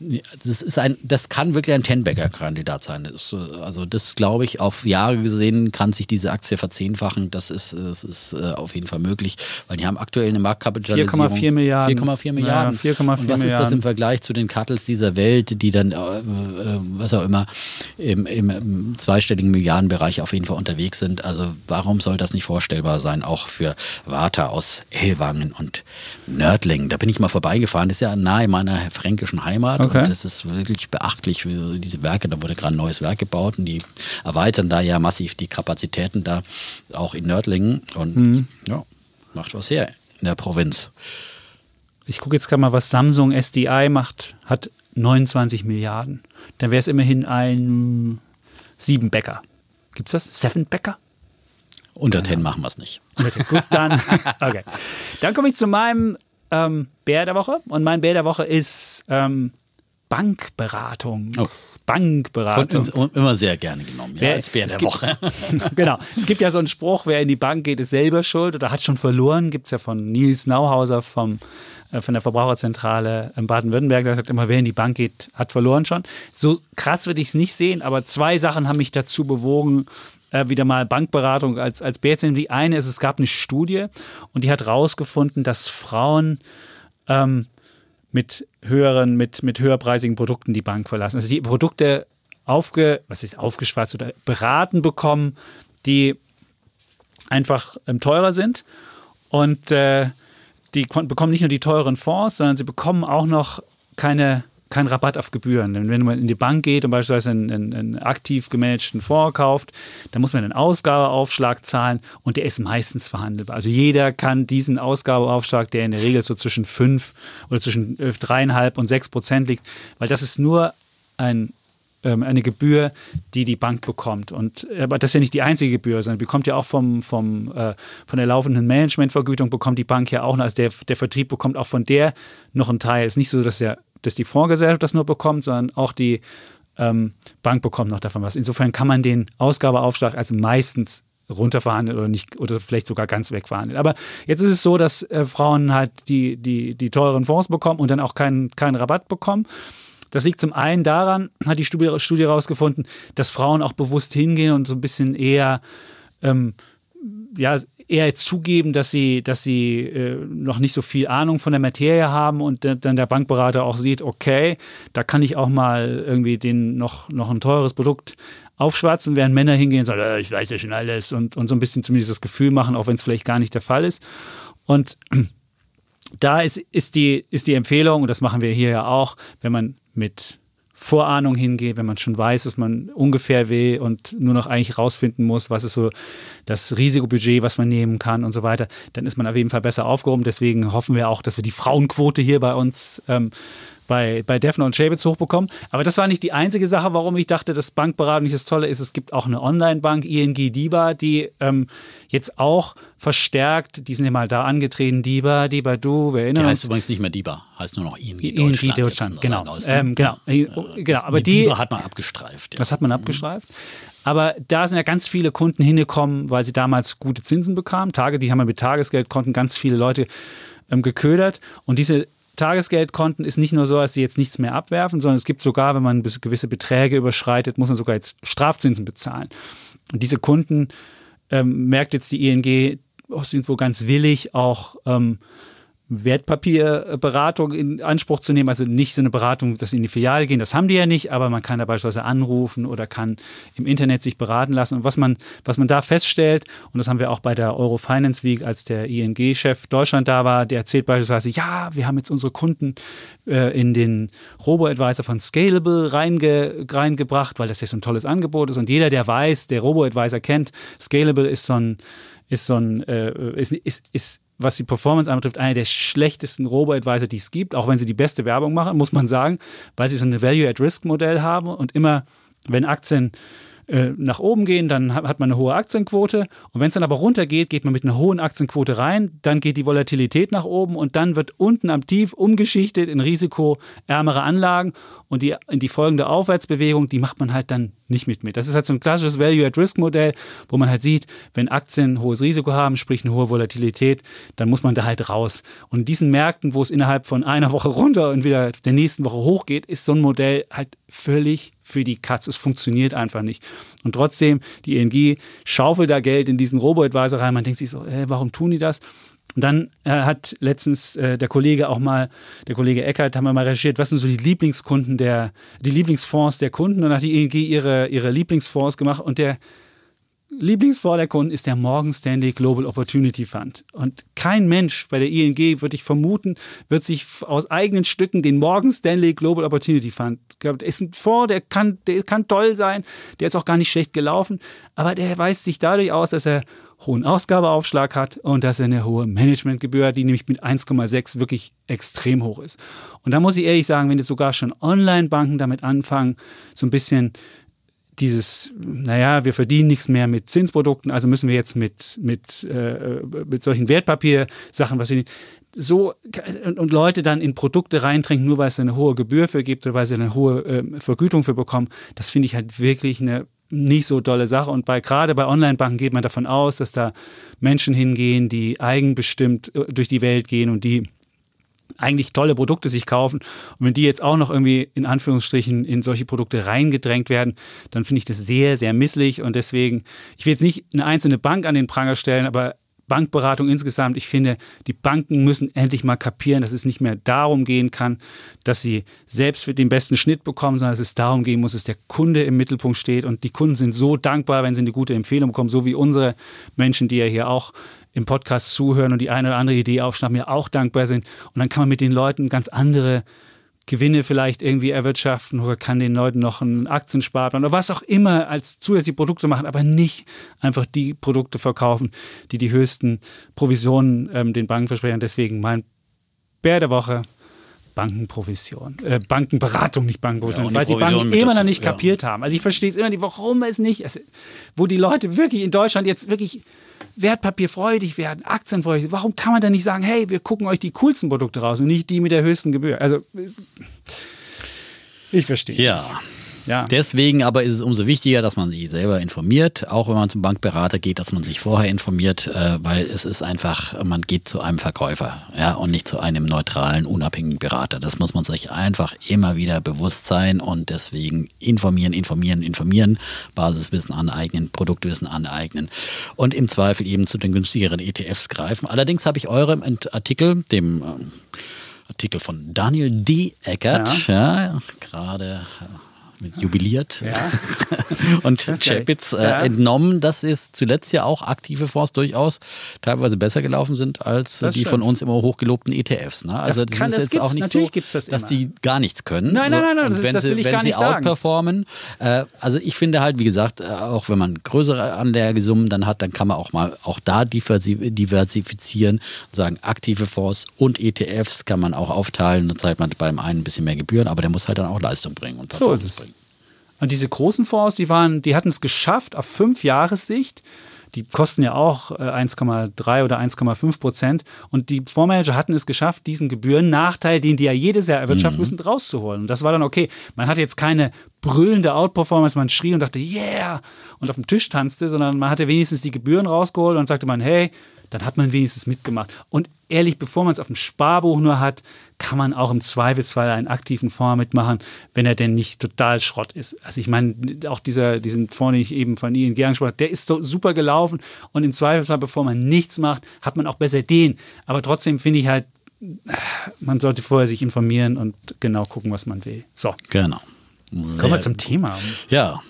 Das ist ein, das kann wirklich ein Tenbagger-Kandidat sein. Das, also das glaube ich, auf Jahre gesehen kann sich diese Aktie verzehnfachen. Das ist, das ist äh, auf jeden Fall möglich, weil die haben aktuell eine Marktkapitalisierung 4,4 Milliarden. 4,4 Milliarden. Ja, 4,4 Und was ist das im Vergleich zu den Cuttles dieser Welt, die dann, äh, äh, was auch immer, im, im, im zweistelligen Milliardenbereich auf jeden Fall unterwegs sind? Also warum soll das nicht vorstellbar sein, auch für Warta aus Ellwangen und Nördlingen? Da bin ich mal vorbeigefahren. Das ist ja nahe meiner fränkischen Heimat. Okay. Und das ist wirklich beachtlich für diese Werke. Da wurde gerade ein neues Werk gebaut und die erweitern da ja massiv die Kapazitäten da, auch in Nördlingen. Und ja, macht was her in der Provinz. Ich gucke jetzt gerade mal, was Samsung SDI macht, hat 29 Milliarden. Dann wäre es immerhin ein sieben Bäcker. Gibt's das? Seven Bäcker? Unter 10 machen wir es nicht. Gut, dann. Okay. Dann komme ich zu meinem ähm, Bär der Woche. Und mein Bär der Woche ist ähm, Bankberatung. Oh. Von Bankberatung. uns immer sehr gerne genommen. Ja, Wer- als Bär der gibt- Woche. genau. Es gibt ja so einen Spruch, wer in die Bank geht, ist selber schuld oder hat schon verloren. Gibt es ja von Nils Nauhauser vom, äh, von der Verbraucherzentrale in Baden-Württemberg. Der sagt immer, wer in die Bank geht, hat verloren schon. So krass würde ich es nicht sehen, aber zwei Sachen haben mich dazu bewogen, äh, wieder mal Bankberatung als, als Bär zu nehmen. Die eine ist, es gab eine Studie und die hat rausgefunden, dass Frauen ähm, mit höheren, mit, mit höherpreisigen Produkten die Bank verlassen. Also die Produkte aufge, was ist aufgeschwatzt oder beraten bekommen, die einfach ähm, teurer sind und äh, die bekommen nicht nur die teuren Fonds, sondern sie bekommen auch noch keine, keinen Rabatt auf Gebühren. Denn wenn man in die Bank geht und beispielsweise einen, einen, einen aktiv gemanagten Fonds kauft, dann muss man einen Ausgabeaufschlag zahlen und der ist meistens verhandelbar. Also jeder kann diesen Ausgabeaufschlag, der in der Regel so zwischen 5 oder zwischen äh, dreieinhalb und 6 Prozent liegt, weil das ist nur ein ähm, eine Gebühr, die die Bank bekommt. Und aber das ist ja nicht die einzige Gebühr, sondern bekommt ja auch vom, vom, äh, von der laufenden Managementvergütung bekommt die Bank ja auch noch, also der, der Vertrieb bekommt auch von der noch einen Teil. Es ist nicht so, dass, der, dass die Fondsgesellschaft das nur bekommt, sondern auch die ähm, Bank bekommt noch davon was. Insofern kann man den Ausgabeaufschlag also meistens runterverhandeln oder nicht oder vielleicht sogar ganz wegverhandeln. Aber jetzt ist es so, dass äh, Frauen halt die, die, die teuren Fonds bekommen und dann auch keinen, keinen Rabatt bekommen. Das liegt zum einen daran, hat die Studie, Studie herausgefunden, dass Frauen auch bewusst hingehen und so ein bisschen eher, ähm, ja, eher zugeben, dass sie, dass sie äh, noch nicht so viel Ahnung von der Materie haben und dann der Bankberater auch sieht, okay, da kann ich auch mal irgendwie den noch, noch ein teures Produkt aufschwatzen, während Männer hingehen und sagen, äh, ich weiß ja schon alles und, und so ein bisschen zumindest das Gefühl machen, auch wenn es vielleicht gar nicht der Fall ist. Und da ist, ist, die, ist die Empfehlung, und das machen wir hier ja auch, wenn man mit Vorahnung hingeht, wenn man schon weiß, was man ungefähr will und nur noch eigentlich rausfinden muss, was ist so das Risikobudget, was man nehmen kann und so weiter, dann ist man auf jeden Fall besser aufgehoben. Deswegen hoffen wir auch, dass wir die Frauenquote hier bei uns ähm, bei, bei Defner und Schäbitz hochbekommen. Aber das war nicht die einzige Sache, warum ich dachte, dass Bankberatung nicht das Tolle ist. Es gibt auch eine Online-Bank, ING DIBA, die ähm, jetzt auch verstärkt, die sind ja mal da angetreten, DIBA, DIBA Du, wir Die erinnern heißt uns. übrigens nicht mehr DIBA, heißt nur noch ING ING Deutschland. jetzt Deutschland, noch genau. Ähm, genau, äh, genau. Aber die, DIBA hat man abgestreift. Ja. das hat man abgestreift. Aber da sind ja ganz viele Kunden hingekommen, weil sie damals gute Zinsen bekamen. Tage, die haben wir mit Tagesgeldkonten ganz viele Leute ähm, geködert. Und diese Tagesgeldkonten ist nicht nur so, dass sie jetzt nichts mehr abwerfen, sondern es gibt sogar, wenn man gewisse Beträge überschreitet, muss man sogar jetzt Strafzinsen bezahlen. Und diese Kunden ähm, merkt jetzt die ING, oh, sind wohl ganz willig, auch ähm, Wertpapierberatung in Anspruch zu nehmen, also nicht so eine Beratung, dass sie in die Filiale gehen, das haben die ja nicht, aber man kann da beispielsweise anrufen oder kann im Internet sich beraten lassen. Und was man, was man da feststellt, und das haben wir auch bei der Eurofinance Week, als der ING-Chef Deutschland da war, der erzählt beispielsweise, ja, wir haben jetzt unsere Kunden äh, in den Robo-Advisor von Scalable reinge, reingebracht, weil das ja so ein tolles Angebot ist. Und jeder, der weiß, der Robo-Advisor kennt, Scalable ist so ein, ist so ein, äh, ist, ist, ist was die Performance anbetrifft, einer der schlechtesten Robo-Advisor, die es gibt, auch wenn sie die beste Werbung machen, muss man sagen, weil sie so ein Value-at-Risk-Modell haben und immer, wenn Aktien äh, nach oben gehen, dann hat man eine hohe Aktienquote. Und wenn es dann aber runtergeht, geht man mit einer hohen Aktienquote rein, dann geht die Volatilität nach oben und dann wird unten am Tief umgeschichtet in risikoärmere Anlagen und die, die folgende Aufwärtsbewegung, die macht man halt dann nicht mit mit. Das ist halt so ein klassisches Value-at-Risk-Modell, wo man halt sieht, wenn Aktien hohes Risiko haben, sprich eine hohe Volatilität, dann muss man da halt raus. Und in diesen Märkten, wo es innerhalb von einer Woche runter und wieder der nächsten Woche hochgeht, ist so ein Modell halt völlig für die Katz. Es funktioniert einfach nicht. Und trotzdem, die ENG schaufelt da Geld in diesen Robo-Advisor rein. Man denkt sich so, äh, warum tun die das? Und dann äh, hat letztens äh, der Kollege auch mal, der Kollege Eckert, haben wir mal recherchiert, was sind so die Lieblingskunden der, die Lieblingsfonds der Kunden. Und dann hat die ENG ihre, ihre Lieblingsfonds gemacht und der Lieblingsfonds der Kunden ist der Morgan Stanley Global Opportunity Fund. Und kein Mensch bei der ING, würde ich vermuten, wird sich aus eigenen Stücken den Morgan Stanley Global Opportunity Fund. Der ist ein Fonds, der kann, der kann toll sein, der ist auch gar nicht schlecht gelaufen, aber der weist sich dadurch aus, dass er hohen Ausgabeaufschlag hat und dass er eine hohe Managementgebühr hat, die nämlich mit 1,6 wirklich extrem hoch ist. Und da muss ich ehrlich sagen, wenn jetzt sogar schon Online-Banken damit anfangen, so ein bisschen dieses, naja, wir verdienen nichts mehr mit Zinsprodukten, also müssen wir jetzt mit, mit, äh, mit solchen Wertpapiersachen, was wir so und Leute dann in Produkte reintrinken, nur weil es eine hohe Gebühr für gibt oder weil sie eine hohe äh, Vergütung für bekommen, das finde ich halt wirklich eine nicht so dolle Sache. Und bei gerade bei Online-Banken geht man davon aus, dass da Menschen hingehen, die eigenbestimmt äh, durch die Welt gehen und die eigentlich tolle Produkte sich kaufen. Und wenn die jetzt auch noch irgendwie in Anführungsstrichen in solche Produkte reingedrängt werden, dann finde ich das sehr, sehr misslich. Und deswegen, ich will jetzt nicht eine einzelne Bank an den Pranger stellen, aber Bankberatung insgesamt, ich finde, die Banken müssen endlich mal kapieren, dass es nicht mehr darum gehen kann, dass sie selbst den besten Schnitt bekommen, sondern dass es darum gehen muss, dass der Kunde im Mittelpunkt steht. Und die Kunden sind so dankbar, wenn sie eine gute Empfehlung bekommen, so wie unsere Menschen, die ja hier auch im Podcast zuhören und die eine oder andere Idee aufschnappen, ja auch dankbar sind. Und dann kann man mit den Leuten ganz andere Gewinne vielleicht irgendwie erwirtschaften oder kann den Leuten noch einen Aktiensparplan oder was auch immer als zusätzliche Produkte machen, aber nicht einfach die Produkte verkaufen, die die höchsten Provisionen ähm, den Banken versprechen. Deswegen mein Bär der Woche. Bankenprovision, äh, Bankenberatung, nicht Bankenprovision, ja, weil die Banken immer noch nicht kapiert ja. haben. Also ich verstehe es immer nicht, warum es nicht, also, wo die Leute wirklich in Deutschland jetzt wirklich wertpapierfreudig werden, aktienfreudig. Warum kann man denn nicht sagen, hey, wir gucken euch die coolsten Produkte raus und nicht die mit der höchsten Gebühr? Also ich verstehe. Ja. Nicht. Ja. Deswegen aber ist es umso wichtiger, dass man sich selber informiert, auch wenn man zum Bankberater geht, dass man sich vorher informiert, äh, weil es ist einfach, man geht zu einem Verkäufer ja, und nicht zu einem neutralen, unabhängigen Berater. Das muss man sich einfach immer wieder bewusst sein und deswegen informieren, informieren, informieren, Basiswissen aneignen, Produktwissen aneignen und im Zweifel eben zu den günstigeren ETFs greifen. Allerdings habe ich eurem Artikel, dem äh, Artikel von Daniel D. Eckert, ja. ja gerade äh, jubiliert ja. und Chapitz äh, ja. entnommen, dass es zuletzt ja auch aktive Fonds durchaus teilweise besser gelaufen sind als das die stimmt. von uns immer hochgelobten ETFs. Ne? Also das, kann, das ist jetzt auch nicht so, das dass die gar nichts können. Nein, nein, nein, nein das, wenn das will sie, ich gar nicht sagen. Wenn sie outperformen, äh, also ich finde halt, wie gesagt, äh, auch wenn man größere Anlagesummen dann hat, dann kann man auch mal auch da diversifizieren und sagen, aktive Fonds und ETFs kann man auch aufteilen. Dann zahlt man beim einen ein bisschen mehr Gebühren, aber der muss halt dann auch Leistung bringen. Und so ist es. Und diese großen Fonds, die waren, die hatten es geschafft auf fünf Jahressicht. Die kosten ja auch 1,3 äh, oder 1,5 Prozent. Und die Fondsmanager hatten es geschafft, diesen Gebührennachteil, den die ja jedes Jahr erwirtschaften mhm. müssen, rauszuholen. Und das war dann okay. Man hatte jetzt keine brüllende Outperformance, man schrie und dachte, yeah, und auf dem Tisch tanzte, sondern man hatte wenigstens die Gebühren rausgeholt und sagte man, hey, dann hat man wenigstens mitgemacht. Und ehrlich, bevor man es auf dem Sparbuch nur hat, kann man auch im Zweifelsfall einen aktiven Fonds mitmachen, wenn er denn nicht total Schrott ist. Also ich meine, auch dieser, diesen Fonds, den ich eben von Ihnen gesprochen habe, der ist so super gelaufen und im Zweifelsfall, bevor man nichts macht, hat man auch besser den. Aber trotzdem finde ich halt, man sollte vorher sich informieren und genau gucken, was man will. So. Genau. Kommen wir zum Thema. Ja,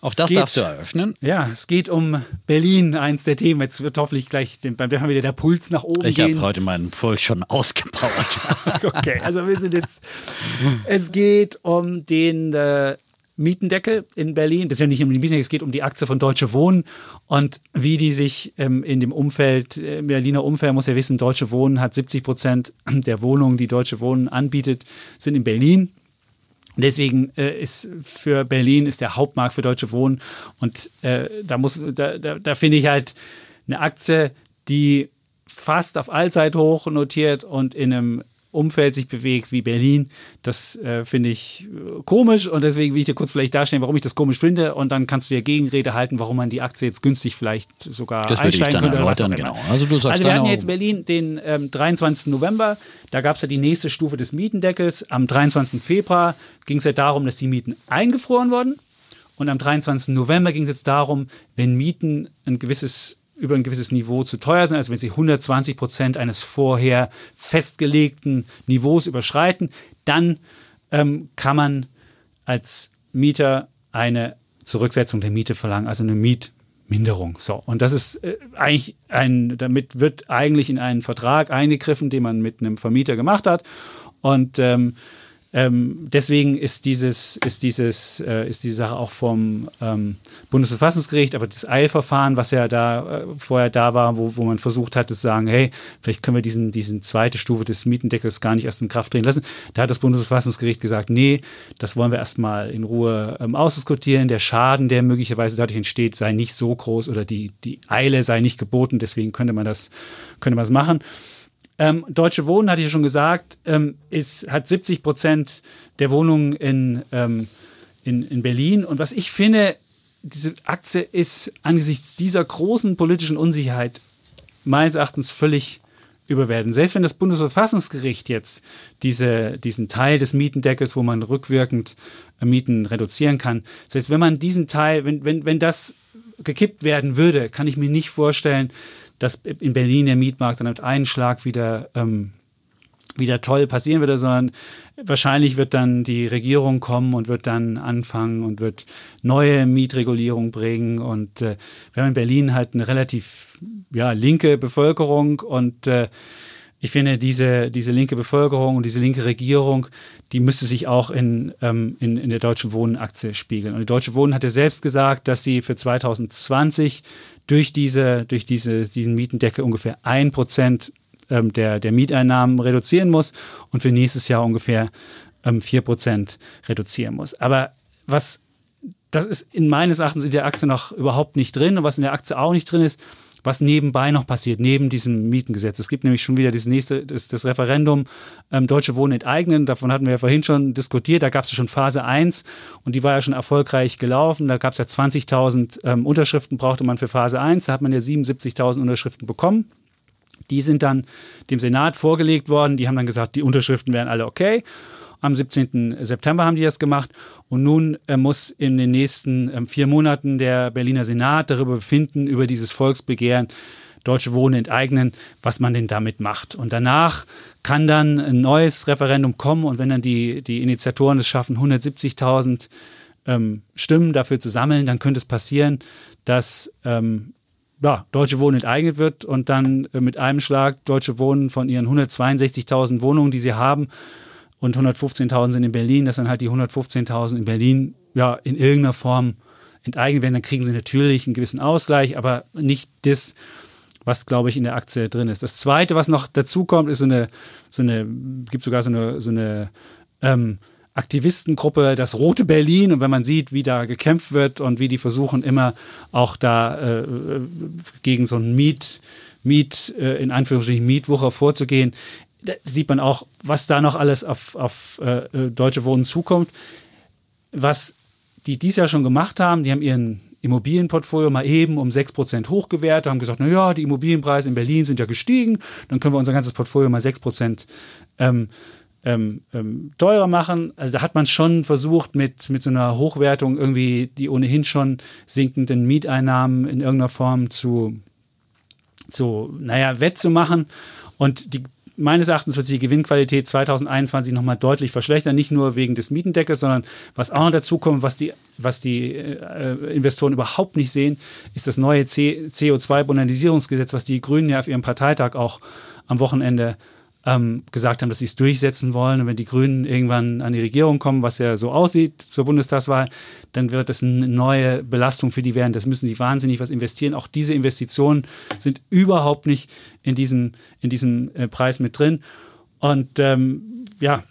auch das geht, darfst du eröffnen. Ja, es geht um Berlin, eins der Themen. Jetzt wird hoffentlich gleich beim Werfen wieder der Puls nach oben ich gehen. Ich habe heute meinen Puls schon ausgebaut. okay, also wir sind jetzt. Es geht um den äh, Mietendeckel in Berlin. Das ist ja nicht um die Mietendeckel, es geht um die Aktie von Deutsche Wohnen und wie die sich ähm, in dem Umfeld, äh, im Berliner Umfeld, muss ja wissen, Deutsche Wohnen hat 70 Prozent der Wohnungen, die Deutsche Wohnen anbietet, sind in Berlin. Deswegen äh, ist für Berlin ist der Hauptmarkt für Deutsche Wohnen. Und äh, da muss da, da, da finde ich halt eine Aktie, die fast auf Allzeithoch notiert und in einem Umfeld sich bewegt wie Berlin. Das äh, finde ich äh, komisch und deswegen will ich dir kurz vielleicht darstellen, warum ich das komisch finde und dann kannst du dir Gegenrede halten, warum man die Aktie jetzt günstig vielleicht sogar das einsteigen könnte. Erläutern, genau. Also, du sagst also wir hatten jetzt Berlin den ähm, 23. November, da gab es ja die nächste Stufe des Mietendeckels. Am 23. Februar ging es ja darum, dass die Mieten eingefroren wurden. Und am 23. November ging es jetzt darum, wenn Mieten ein gewisses über ein gewisses Niveau zu teuer sind, also wenn sie 120 Prozent eines vorher festgelegten Niveaus überschreiten, dann ähm, kann man als Mieter eine Zurücksetzung der Miete verlangen, also eine Mietminderung. So, und das ist äh, eigentlich ein, damit wird eigentlich in einen Vertrag eingegriffen, den man mit einem Vermieter gemacht hat. Und ähm, ähm, deswegen ist dieses, ist dieses, äh, ist die Sache auch vom ähm, Bundesverfassungsgericht, aber das Eilverfahren, was ja da äh, vorher da war, wo, wo man versucht hat, zu sagen, hey, vielleicht können wir diesen, diesen zweite Stufe des Mietendeckels gar nicht erst in Kraft treten lassen. Da hat das Bundesverfassungsgericht gesagt, nee, das wollen wir erstmal in Ruhe ähm, ausdiskutieren. Der Schaden, der möglicherweise dadurch entsteht, sei nicht so groß oder die, die Eile sei nicht geboten, deswegen könnte man das, könnte man das machen. Ähm, Deutsche Wohnen, hatte ich ja schon gesagt, ähm, ist, hat 70 Prozent der Wohnungen in, ähm, in, in Berlin. Und was ich finde, diese Aktie ist angesichts dieser großen politischen Unsicherheit meines Erachtens völlig überwerten. Selbst wenn das Bundesverfassungsgericht jetzt diese, diesen Teil des Mietendeckels, wo man rückwirkend äh, Mieten reduzieren kann, selbst wenn man diesen Teil, wenn, wenn, wenn das gekippt werden würde, kann ich mir nicht vorstellen, dass in Berlin der Mietmarkt dann mit einem Schlag wieder, ähm, wieder toll passieren würde, sondern wahrscheinlich wird dann die Regierung kommen und wird dann anfangen und wird neue Mietregulierung bringen. Und äh, wir haben in Berlin halt eine relativ ja, linke Bevölkerung und äh, ich finde, diese, diese linke Bevölkerung und diese linke Regierung, die müsste sich auch in, ähm, in, in der Deutschen Wohnenaktie spiegeln. Und die Deutsche Wohnen hat ja selbst gesagt, dass sie für 2020 durch, diese, durch diese, diesen Mietendeckel ungefähr ein Prozent ähm, der, der Mieteinnahmen reduzieren muss und für nächstes Jahr ungefähr ähm, vier Prozent reduzieren muss. Aber was, das ist in meines Erachtens in der Aktie noch überhaupt nicht drin und was in der Aktie auch nicht drin ist, was nebenbei noch passiert, neben diesem Mietengesetz. Es gibt nämlich schon wieder das nächste, das, das Referendum ähm, Deutsche Wohnen enteignen. Davon hatten wir ja vorhin schon diskutiert. Da gab es ja schon Phase 1 und die war ja schon erfolgreich gelaufen. Da gab es ja 20.000 ähm, Unterschriften, brauchte man für Phase 1. Da hat man ja 77.000 Unterschriften bekommen. Die sind dann dem Senat vorgelegt worden. Die haben dann gesagt, die Unterschriften wären alle okay. Am 17. September haben die das gemacht. Und nun äh, muss in den nächsten äh, vier Monaten der Berliner Senat darüber befinden, über dieses Volksbegehren Deutsche Wohnen enteignen, was man denn damit macht. Und danach kann dann ein neues Referendum kommen und wenn dann die, die Initiatoren es schaffen, 170.000 ähm, Stimmen dafür zu sammeln, dann könnte es passieren, dass ähm, ja, Deutsche Wohnen enteignet wird und dann äh, mit einem Schlag Deutsche Wohnen von ihren 162.000 Wohnungen, die sie haben, und 115.000 sind in Berlin, dass dann halt die 115.000 in Berlin ja in irgendeiner Form enteignet werden, dann kriegen sie natürlich einen gewissen Ausgleich, aber nicht das, was, glaube ich, in der Aktie drin ist. Das Zweite, was noch dazu kommt, ist so eine, so eine gibt sogar so eine, so eine ähm, Aktivistengruppe, das Rote Berlin. Und wenn man sieht, wie da gekämpft wird und wie die versuchen, immer auch da äh, gegen so einen Miet, Miet, äh, in Anführungsstrichen Mietwucher vorzugehen, da sieht man auch, was da noch alles auf, auf äh, Deutsche Wohnen zukommt. Was die dies Jahr schon gemacht haben, die haben ihren Immobilienportfolio mal eben um 6% hochgewertet, haben gesagt, naja, die Immobilienpreise in Berlin sind ja gestiegen, dann können wir unser ganzes Portfolio mal 6% ähm, ähm, ähm, teurer machen. Also da hat man schon versucht, mit, mit so einer Hochwertung irgendwie die ohnehin schon sinkenden Mieteinnahmen in irgendeiner Form zu, zu naja, wettzumachen. Und die, meines Erachtens wird sich die Gewinnqualität 2021 nochmal deutlich verschlechtern, nicht nur wegen des Mietendeckels, sondern was auch noch dazu kommt, was die, was die äh, Investoren überhaupt nicht sehen, ist das neue CO2-Bonalisierungsgesetz, was die Grünen ja auf ihrem Parteitag auch am Wochenende ähm, gesagt haben, dass sie es durchsetzen wollen. Und wenn die Grünen irgendwann an die Regierung kommen, was ja so aussieht zur Bundestagswahl, dann wird das eine neue Belastung für die werden. Das müssen sie wahnsinnig was investieren. Auch diese Investitionen sind überhaupt nicht in diesem, in diesem äh, Preis mit drin. Und ähm, ja,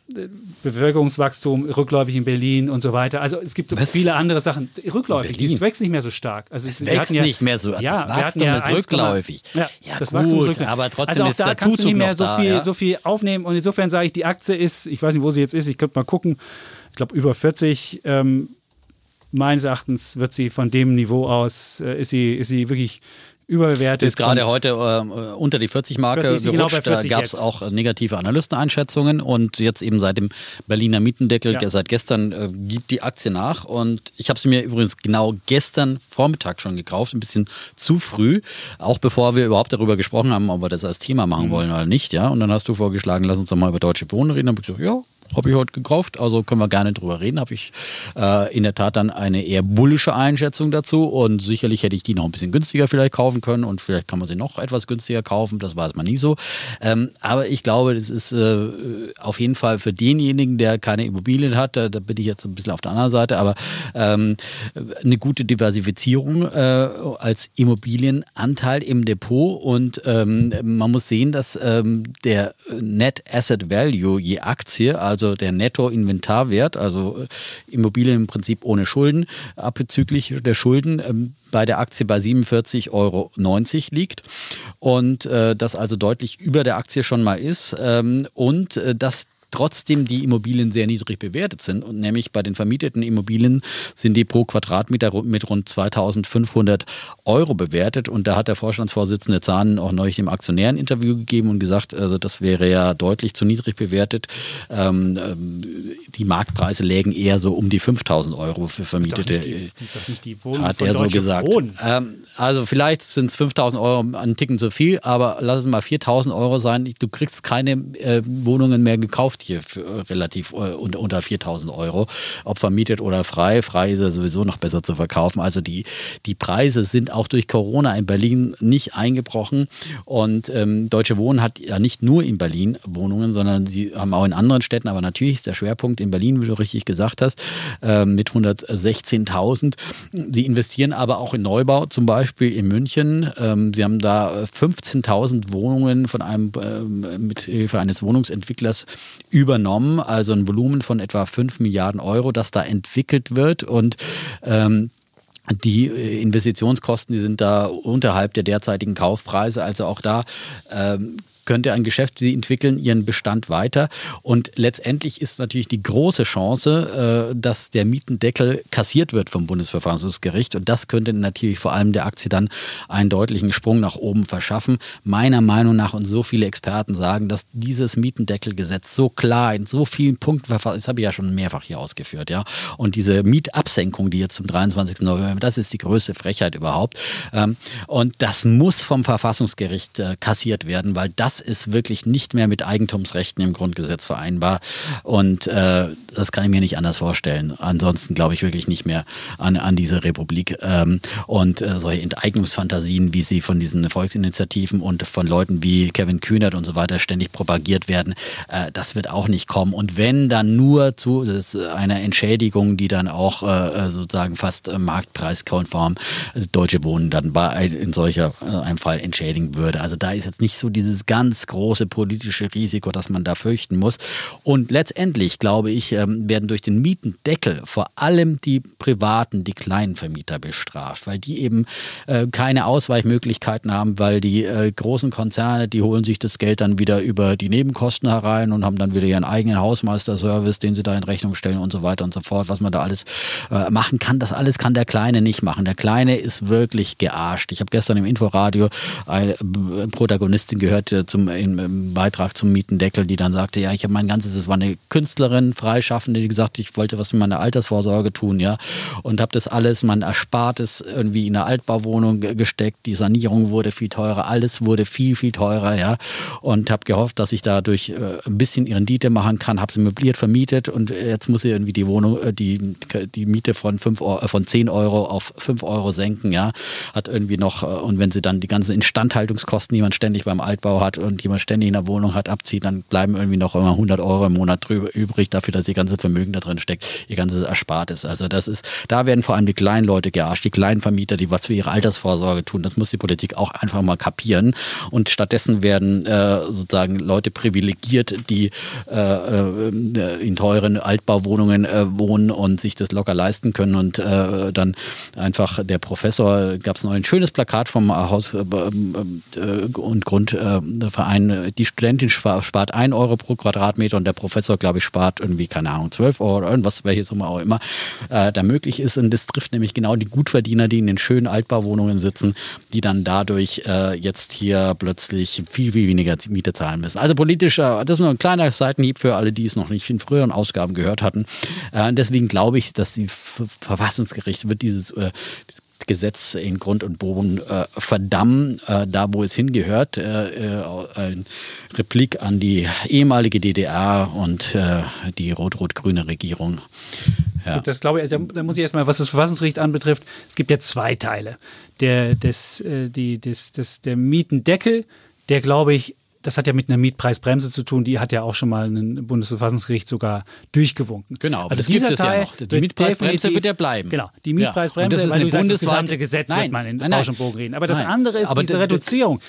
Bevölkerungswachstum rückläufig in Berlin und so weiter. Also es gibt Was? viele andere Sachen. Rückläufig, es wächst nicht mehr so stark. Also es, es wächst ja, nicht mehr so. Das ja, Wachstum ja ist rückläufig. Ja, ja das gut, aber trotzdem also auch da kannst du nicht mehr so viel, ja? so viel aufnehmen. Und insofern sage ich, die Aktie ist, ich weiß nicht, wo sie jetzt ist, ich könnte mal gucken, ich glaube über 40. Ähm, meines Erachtens wird sie von dem Niveau aus, äh, ist, sie, ist sie wirklich überbewertet. Ist gerade heute äh, unter die 40-Marke 40, gerutscht. Genau da gab es auch negative Analysteneinschätzungen und jetzt eben seit dem Berliner Mietendeckel, ja. seit gestern, äh, gibt die Aktie nach. Und ich habe sie mir übrigens genau gestern Vormittag schon gekauft, ein bisschen zu früh, auch bevor wir überhaupt darüber gesprochen haben, ob wir das als Thema machen mhm. wollen oder nicht. Ja? Und dann hast du vorgeschlagen, lass uns doch mal über Deutsche Wohnen reden. Dann habe ich gesagt, ja, habe ich heute gekauft, also können wir gerne drüber reden. Habe ich äh, in der Tat dann eine eher bullische Einschätzung dazu und sicherlich hätte ich die noch ein bisschen günstiger vielleicht kaufen können und vielleicht kann man sie noch etwas günstiger kaufen, das weiß man nie so. Ähm, aber ich glaube, das ist äh, auf jeden Fall für denjenigen, der keine Immobilien hat, da, da, bin ich jetzt ein bisschen auf der anderen Seite, aber ähm, eine gute Diversifizierung äh, als Immobilienanteil im Depot und ähm, man muss sehen, dass ähm, der Net Asset Value je Aktie, also also der Netto-Inventarwert, also äh, Immobilien im Prinzip ohne Schulden, abzüglich der Schulden ähm, bei der Aktie bei 47,90 Euro liegt. Und äh, das also deutlich über der Aktie schon mal ist. Ähm, und äh, dass trotzdem die Immobilien sehr niedrig bewertet sind. Und nämlich bei den vermieteten Immobilien sind die pro Quadratmeter mit rund 2500 Euro bewertet. Und da hat der Vorstandsvorsitzende Zahn auch neulich im Aktionäreninterview gegeben und gesagt, also das wäre ja deutlich zu niedrig bewertet. Ähm, ähm die Marktpreise lägen eher so um die 5000 Euro für vermietete. Doch nicht die, doch nicht die Wohnung hat er so gesagt. Ähm, also vielleicht sind es 5000 Euro ein Ticken zu viel, aber lass es mal 4000 Euro sein. Du kriegst keine äh, Wohnungen mehr gekauft gekauft hier äh, relativ äh, unter 4000 Euro, ob vermietet oder frei. Frei ist ja sowieso noch besser zu verkaufen. Also die, die Preise sind auch durch Corona in Berlin nicht eingebrochen. Und ähm, Deutsche Wohnen hat ja nicht nur in Berlin Wohnungen, sondern sie haben auch in anderen Städten. Aber natürlich ist der Schwerpunkt in Berlin, wie du richtig gesagt hast, äh, mit 116.000. Sie investieren aber auch in Neubau, zum Beispiel in München. Ähm, sie haben da 15.000 Wohnungen von einem äh, mit Hilfe eines Wohnungsentwicklers übernommen, also ein Volumen von etwa 5 Milliarden Euro, das da entwickelt wird und ähm, die äh, Investitionskosten, die sind da unterhalb der derzeitigen Kaufpreise. Also auch da ähm, könnte ein Geschäft, sie entwickeln ihren Bestand weiter. Und letztendlich ist natürlich die große Chance, äh, dass der Mietendeckel kassiert wird vom Bundesverfassungsgericht. Und das könnte natürlich vor allem der Aktie dann einen deutlichen Sprung nach oben verschaffen. Meiner Meinung nach und so viele Experten sagen, dass dieses Mietendeckelgesetz so klar in so vielen Punkten verfasst, das habe ich ja schon mehrfach hier ausgeführt, ja. Und diese Mietabsenkung, die jetzt zum 23. November, das ist die größte Frechheit überhaupt. Ähm, und das muss vom Verfassungsgericht äh, kassiert werden, weil das ist wirklich nicht mehr mit Eigentumsrechten im Grundgesetz vereinbar. Und äh, das kann ich mir nicht anders vorstellen. Ansonsten glaube ich wirklich nicht mehr an, an diese Republik. Ähm, und äh, solche Enteignungsfantasien, wie sie von diesen Volksinitiativen und von Leuten wie Kevin Kühnert und so weiter ständig propagiert werden, äh, das wird auch nicht kommen. Und wenn dann nur zu einer Entschädigung, die dann auch äh, sozusagen fast äh, marktpreiskonform äh, Deutsche Wohnen dann bei in solcher äh, einem Fall entschädigen würde. Also da ist jetzt nicht so dieses ganz ganz große politische Risiko, das man da fürchten muss. Und letztendlich, glaube ich, ähm, werden durch den Mietendeckel vor allem die Privaten, die kleinen Vermieter bestraft, weil die eben äh, keine Ausweichmöglichkeiten haben, weil die äh, großen Konzerne, die holen sich das Geld dann wieder über die Nebenkosten herein und haben dann wieder ihren eigenen Hausmeisterservice, den sie da in Rechnung stellen und so weiter und so fort, was man da alles äh, machen kann. Das alles kann der Kleine nicht machen. Der Kleine ist wirklich gearscht. Ich habe gestern im Inforadio eine Protagonistin gehört, zum im, Beitrag zum Mietendeckel, die dann sagte, ja, ich habe mein ganzes, es war eine Künstlerin, Freischaffende, die gesagt, ich wollte was für meine Altersvorsorge tun, ja, und habe das alles, mein Erspartes irgendwie in eine Altbauwohnung gesteckt, die Sanierung wurde viel teurer, alles wurde viel, viel teurer, ja, und habe gehofft, dass ich dadurch äh, ein bisschen Rendite machen kann, habe sie möbliert vermietet und jetzt muss sie irgendwie die Wohnung, äh, die, die Miete von, 5 Euro, äh, von 10 Euro auf 5 Euro senken, ja, hat irgendwie noch, und wenn sie dann die ganzen Instandhaltungskosten, die man ständig beim Altbau hat, und jemand ständig in der Wohnung hat, abzieht, dann bleiben irgendwie noch immer 100 Euro im Monat drüber, übrig dafür, dass ihr ganzes Vermögen da drin steckt, ihr ganzes Erspartes. Also das ist, da werden vor allem die kleinen Leute gearscht, die kleinen Vermieter, die was für ihre Altersvorsorge tun. Das muss die Politik auch einfach mal kapieren. Und stattdessen werden äh, sozusagen Leute privilegiert, die äh, äh, in teuren Altbauwohnungen äh, wohnen und sich das locker leisten können und äh, dann einfach der Professor, gab es noch ein schönes Plakat vom Haus äh, und Grundverein, die Studentin spart 1 Euro pro Quadratmeter und der Professor, glaube ich, spart irgendwie, keine Ahnung, 12 Euro oder irgendwas, welche Summe auch immer da möglich ist. Und das trifft nämlich genau die Gutverdiener, die in den schönen Altbauwohnungen sitzen, die dann dadurch jetzt hier plötzlich viel, viel weniger Miete zahlen müssen. Also politisch, das ist nur ein kleiner Seitenhieb für alle, die es noch nicht in früheren Ausgaben gehört hatten. deswegen glaube ich, dass die Verfassungsgericht wird dieses, äh, Gesetz in Grund und Boden äh, verdammen, äh, da wo es hingehört. Äh, äh ein Replik an die ehemalige DDR und äh, die rot-rot-grüne Regierung. Ja. Das glaube ich, also, da muss ich erstmal, was das Verfassungsgericht anbetrifft, es gibt ja zwei Teile. Der, des, äh, die, des, des, der Mietendeckel, der glaube ich das hat ja mit einer Mietpreisbremse zu tun, die hat ja auch schon mal ein Bundesverfassungsgericht sogar durchgewunken. Genau, also das gibt es ja noch. Die Mietpreisbremse wird ja bleiben. Genau, die Mietpreisbremse, ja. weil du sagst, das gesamte Gesetz nein, wird man in nein, Bausch und Bogen reden. Aber das nein, andere ist diese Reduzierung.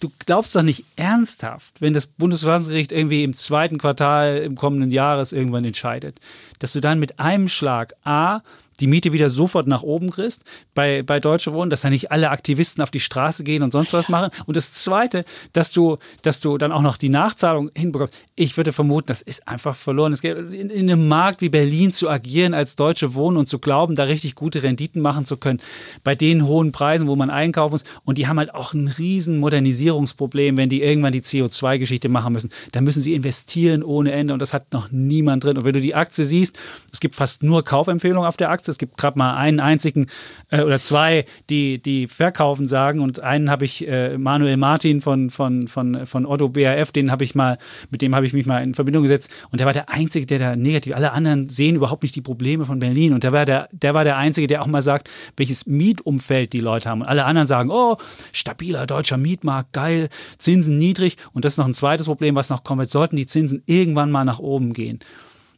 Du glaubst doch nicht ernsthaft, wenn das Bundesverfassungsgericht irgendwie im zweiten Quartal im kommenden Jahres irgendwann entscheidet, dass du dann mit einem Schlag A die Miete wieder sofort nach oben kriegst bei, bei Deutsche Wohnen, dass da nicht alle Aktivisten auf die Straße gehen und sonst was machen. Und das Zweite, dass du, dass du dann auch noch die Nachzahlung hinbekommst. Ich würde vermuten, das ist einfach verloren. Es geht in, in einem Markt wie Berlin zu agieren als Deutsche Wohnen und zu glauben, da richtig gute Renditen machen zu können, bei den hohen Preisen, wo man einkaufen muss. Und die haben halt auch ein riesen Modernisierungsproblem, wenn die irgendwann die CO2-Geschichte machen müssen. Da müssen sie investieren ohne Ende und das hat noch niemand drin. Und wenn du die Aktie siehst, es gibt fast nur Kaufempfehlungen auf der Aktie. Es gibt gerade mal einen einzigen äh, oder zwei, die, die verkaufen sagen. Und einen habe ich, äh, Manuel Martin von, von, von, von Otto BAF, den habe ich mal, mit dem habe ich mich mal in Verbindung gesetzt. Und der war der Einzige, der da negativ, alle anderen sehen überhaupt nicht die Probleme von Berlin. Und der war der, der war der Einzige, der auch mal sagt, welches Mietumfeld die Leute haben. Und alle anderen sagen, oh, stabiler deutscher Mietmarkt, geil, Zinsen niedrig. Und das ist noch ein zweites Problem, was noch kommt. Jetzt sollten die Zinsen irgendwann mal nach oben gehen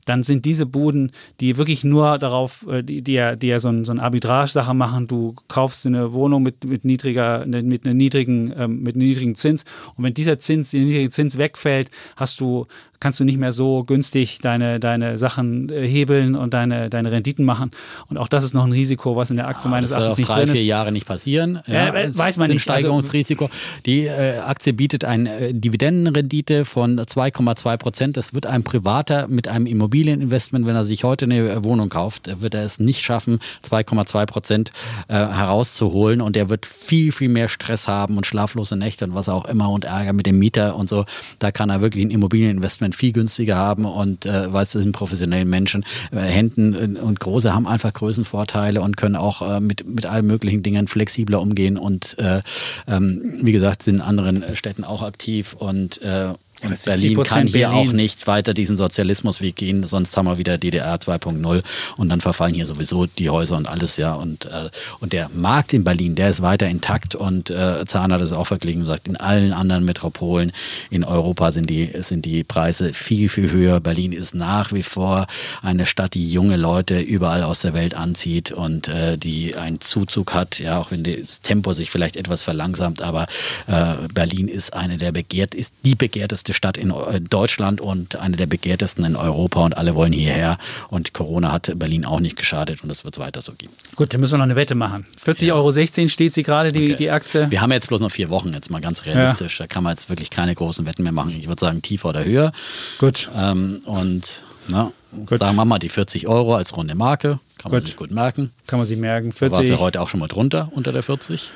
dann sind diese Buden, die wirklich nur darauf, äh, die, die ja, die ja so, ein, so eine Arbitrage-Sache machen, du kaufst eine Wohnung mit, mit niedriger, mit einem niedrigen, ähm, mit einem niedrigen Zins und wenn dieser Zins, der niedrige Zins wegfällt, hast du kannst du nicht mehr so günstig deine, deine Sachen äh, hebeln und deine, deine Renditen machen. Und auch das ist noch ein Risiko, was in der Aktie ah, meines Erachtens nicht drei, drin ist. vier Jahre nicht passieren. Ja, ja, weiß man nicht. Also Steigerungsrisiko. Die äh, Aktie bietet eine äh, Dividendenrendite von 2,2 Prozent. Das wird ein Privater mit einem Immobilieninvestment, wenn er sich heute eine Wohnung kauft, wird er es nicht schaffen, 2,2 Prozent äh, herauszuholen. Und er wird viel, viel mehr Stress haben und schlaflose Nächte und was auch immer und Ärger mit dem Mieter und so. Da kann er wirklich ein Immobilieninvestment viel günstiger haben und äh, weiß, das sind professionellen Menschen. Äh, Händen und Große haben einfach Größenvorteile und können auch äh, mit, mit allen möglichen Dingen flexibler umgehen und äh, ähm, wie gesagt, sind in anderen Städten auch aktiv und äh, und Berlin kann hier Berlin. auch nicht weiter diesen Sozialismusweg gehen, sonst haben wir wieder DDR 2.0 und dann verfallen hier sowieso die Häuser und alles, ja. Und, äh, und der Markt in Berlin, der ist weiter intakt und äh, Zahn hat es auch verglichen gesagt, in allen anderen Metropolen in Europa sind die, sind die Preise viel, viel höher. Berlin ist nach wie vor eine Stadt, die junge Leute überall aus der Welt anzieht und äh, die einen Zuzug hat, ja, auch wenn das Tempo sich vielleicht etwas verlangsamt, aber äh, Berlin ist eine der begehrt, ist die begehrteste beliebteste Stadt in äh, Deutschland und eine der begehrtesten in Europa und alle wollen hierher. Und Corona hat Berlin auch nicht geschadet und das wird es weiter so geben. Gut, dann müssen wir noch eine Wette machen. 40,16 ja. Euro steht sie gerade, die, okay. die Aktie. Wir haben jetzt bloß noch vier Wochen, jetzt mal ganz realistisch. Ja. Da kann man jetzt wirklich keine großen Wetten mehr machen. Ich würde sagen, tiefer oder höher. Gut. Ähm, und na, gut. sagen wir mal die 40 Euro als runde Marke. Kann man sich gut merken. Kann man sich merken. 40. War es ja heute auch schon mal drunter, unter der 40.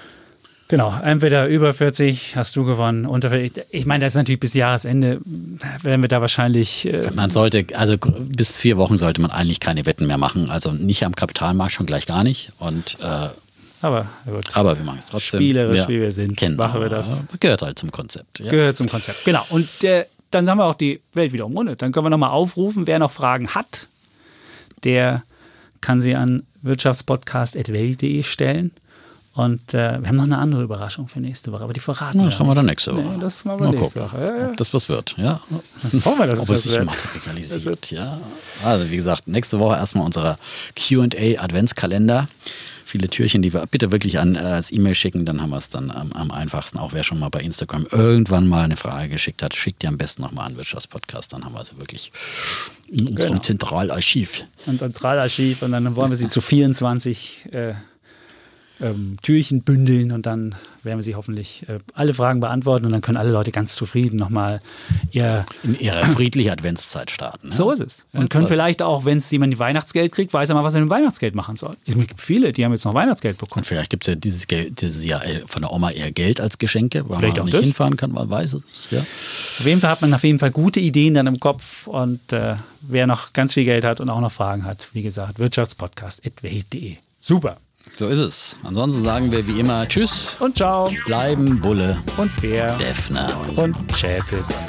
Genau, entweder über 40 hast du gewonnen, unter 40. Ich meine, das ist natürlich bis Jahresende, werden wir da wahrscheinlich. Äh man sollte, also bis vier Wochen sollte man eigentlich keine Wetten mehr machen. Also nicht am Kapitalmarkt schon gleich gar nicht. Und äh, aber gut. Aber wir machen es trotzdem. Spielerisch, ja. wie wir sind, Kennen machen wir das. das. Gehört halt zum Konzept. Ja. Gehört zum Konzept, genau. Und äh, dann haben wir auch die Welt wieder umrundet. Dann können wir nochmal aufrufen, wer noch Fragen hat, der kann sie an wirtschaftspodcast.welt.de stellen. Und äh, wir haben noch eine andere Überraschung für nächste Woche, aber die verraten Na, wir das schauen wir dann nächste Woche. Nee, das machen wir Mal nächste gucken, Woche. Ja, ja. ob das was wird. Ja. Das hoffen wir, dass Ob es sich wird. materialisiert, ja. Also wie gesagt, nächste Woche erstmal unser Q&A Adventskalender. Viele Türchen, die wir bitte wirklich an, äh, als E-Mail schicken, dann haben wir es dann am, am einfachsten. Auch wer schon mal bei Instagram irgendwann mal eine Frage geschickt hat, schickt die am besten nochmal an Wirtschaftspodcast. Dann haben wir sie wirklich in unserem Genau. Zentralarchiv. Und Zentralarchiv und dann wollen wir sie zu 24 äh, ähm, Türchen bündeln und dann werden wir sie hoffentlich äh, alle Fragen beantworten und dann können alle Leute ganz zufrieden nochmal ihr In ihrer friedliche Adventszeit starten. So ist es. Und können vielleicht auch, wenn es jemand Weihnachtsgeld kriegt, weiß er mal, was er mit dem Weihnachtsgeld machen soll. Es gibt viele, die haben jetzt noch Weihnachtsgeld bekommen. Und vielleicht gibt es ja dieses, Geld, dieses Jahr äh, von der Oma eher Geld als Geschenke, weil Vielleicht man auch nicht das. hinfahren kann, man weiß es nicht. Ja. Auf jeden Fall hat man auf jeden Fall gute Ideen dann im Kopf und äh, wer noch ganz viel Geld hat und auch noch Fragen hat, wie gesagt, wirtschaftspodcast.welt.de. Super. So ist es. Ansonsten sagen wir wie immer Tschüss und Ciao. Bleiben Bulle und Bär, Defner und Chapitz.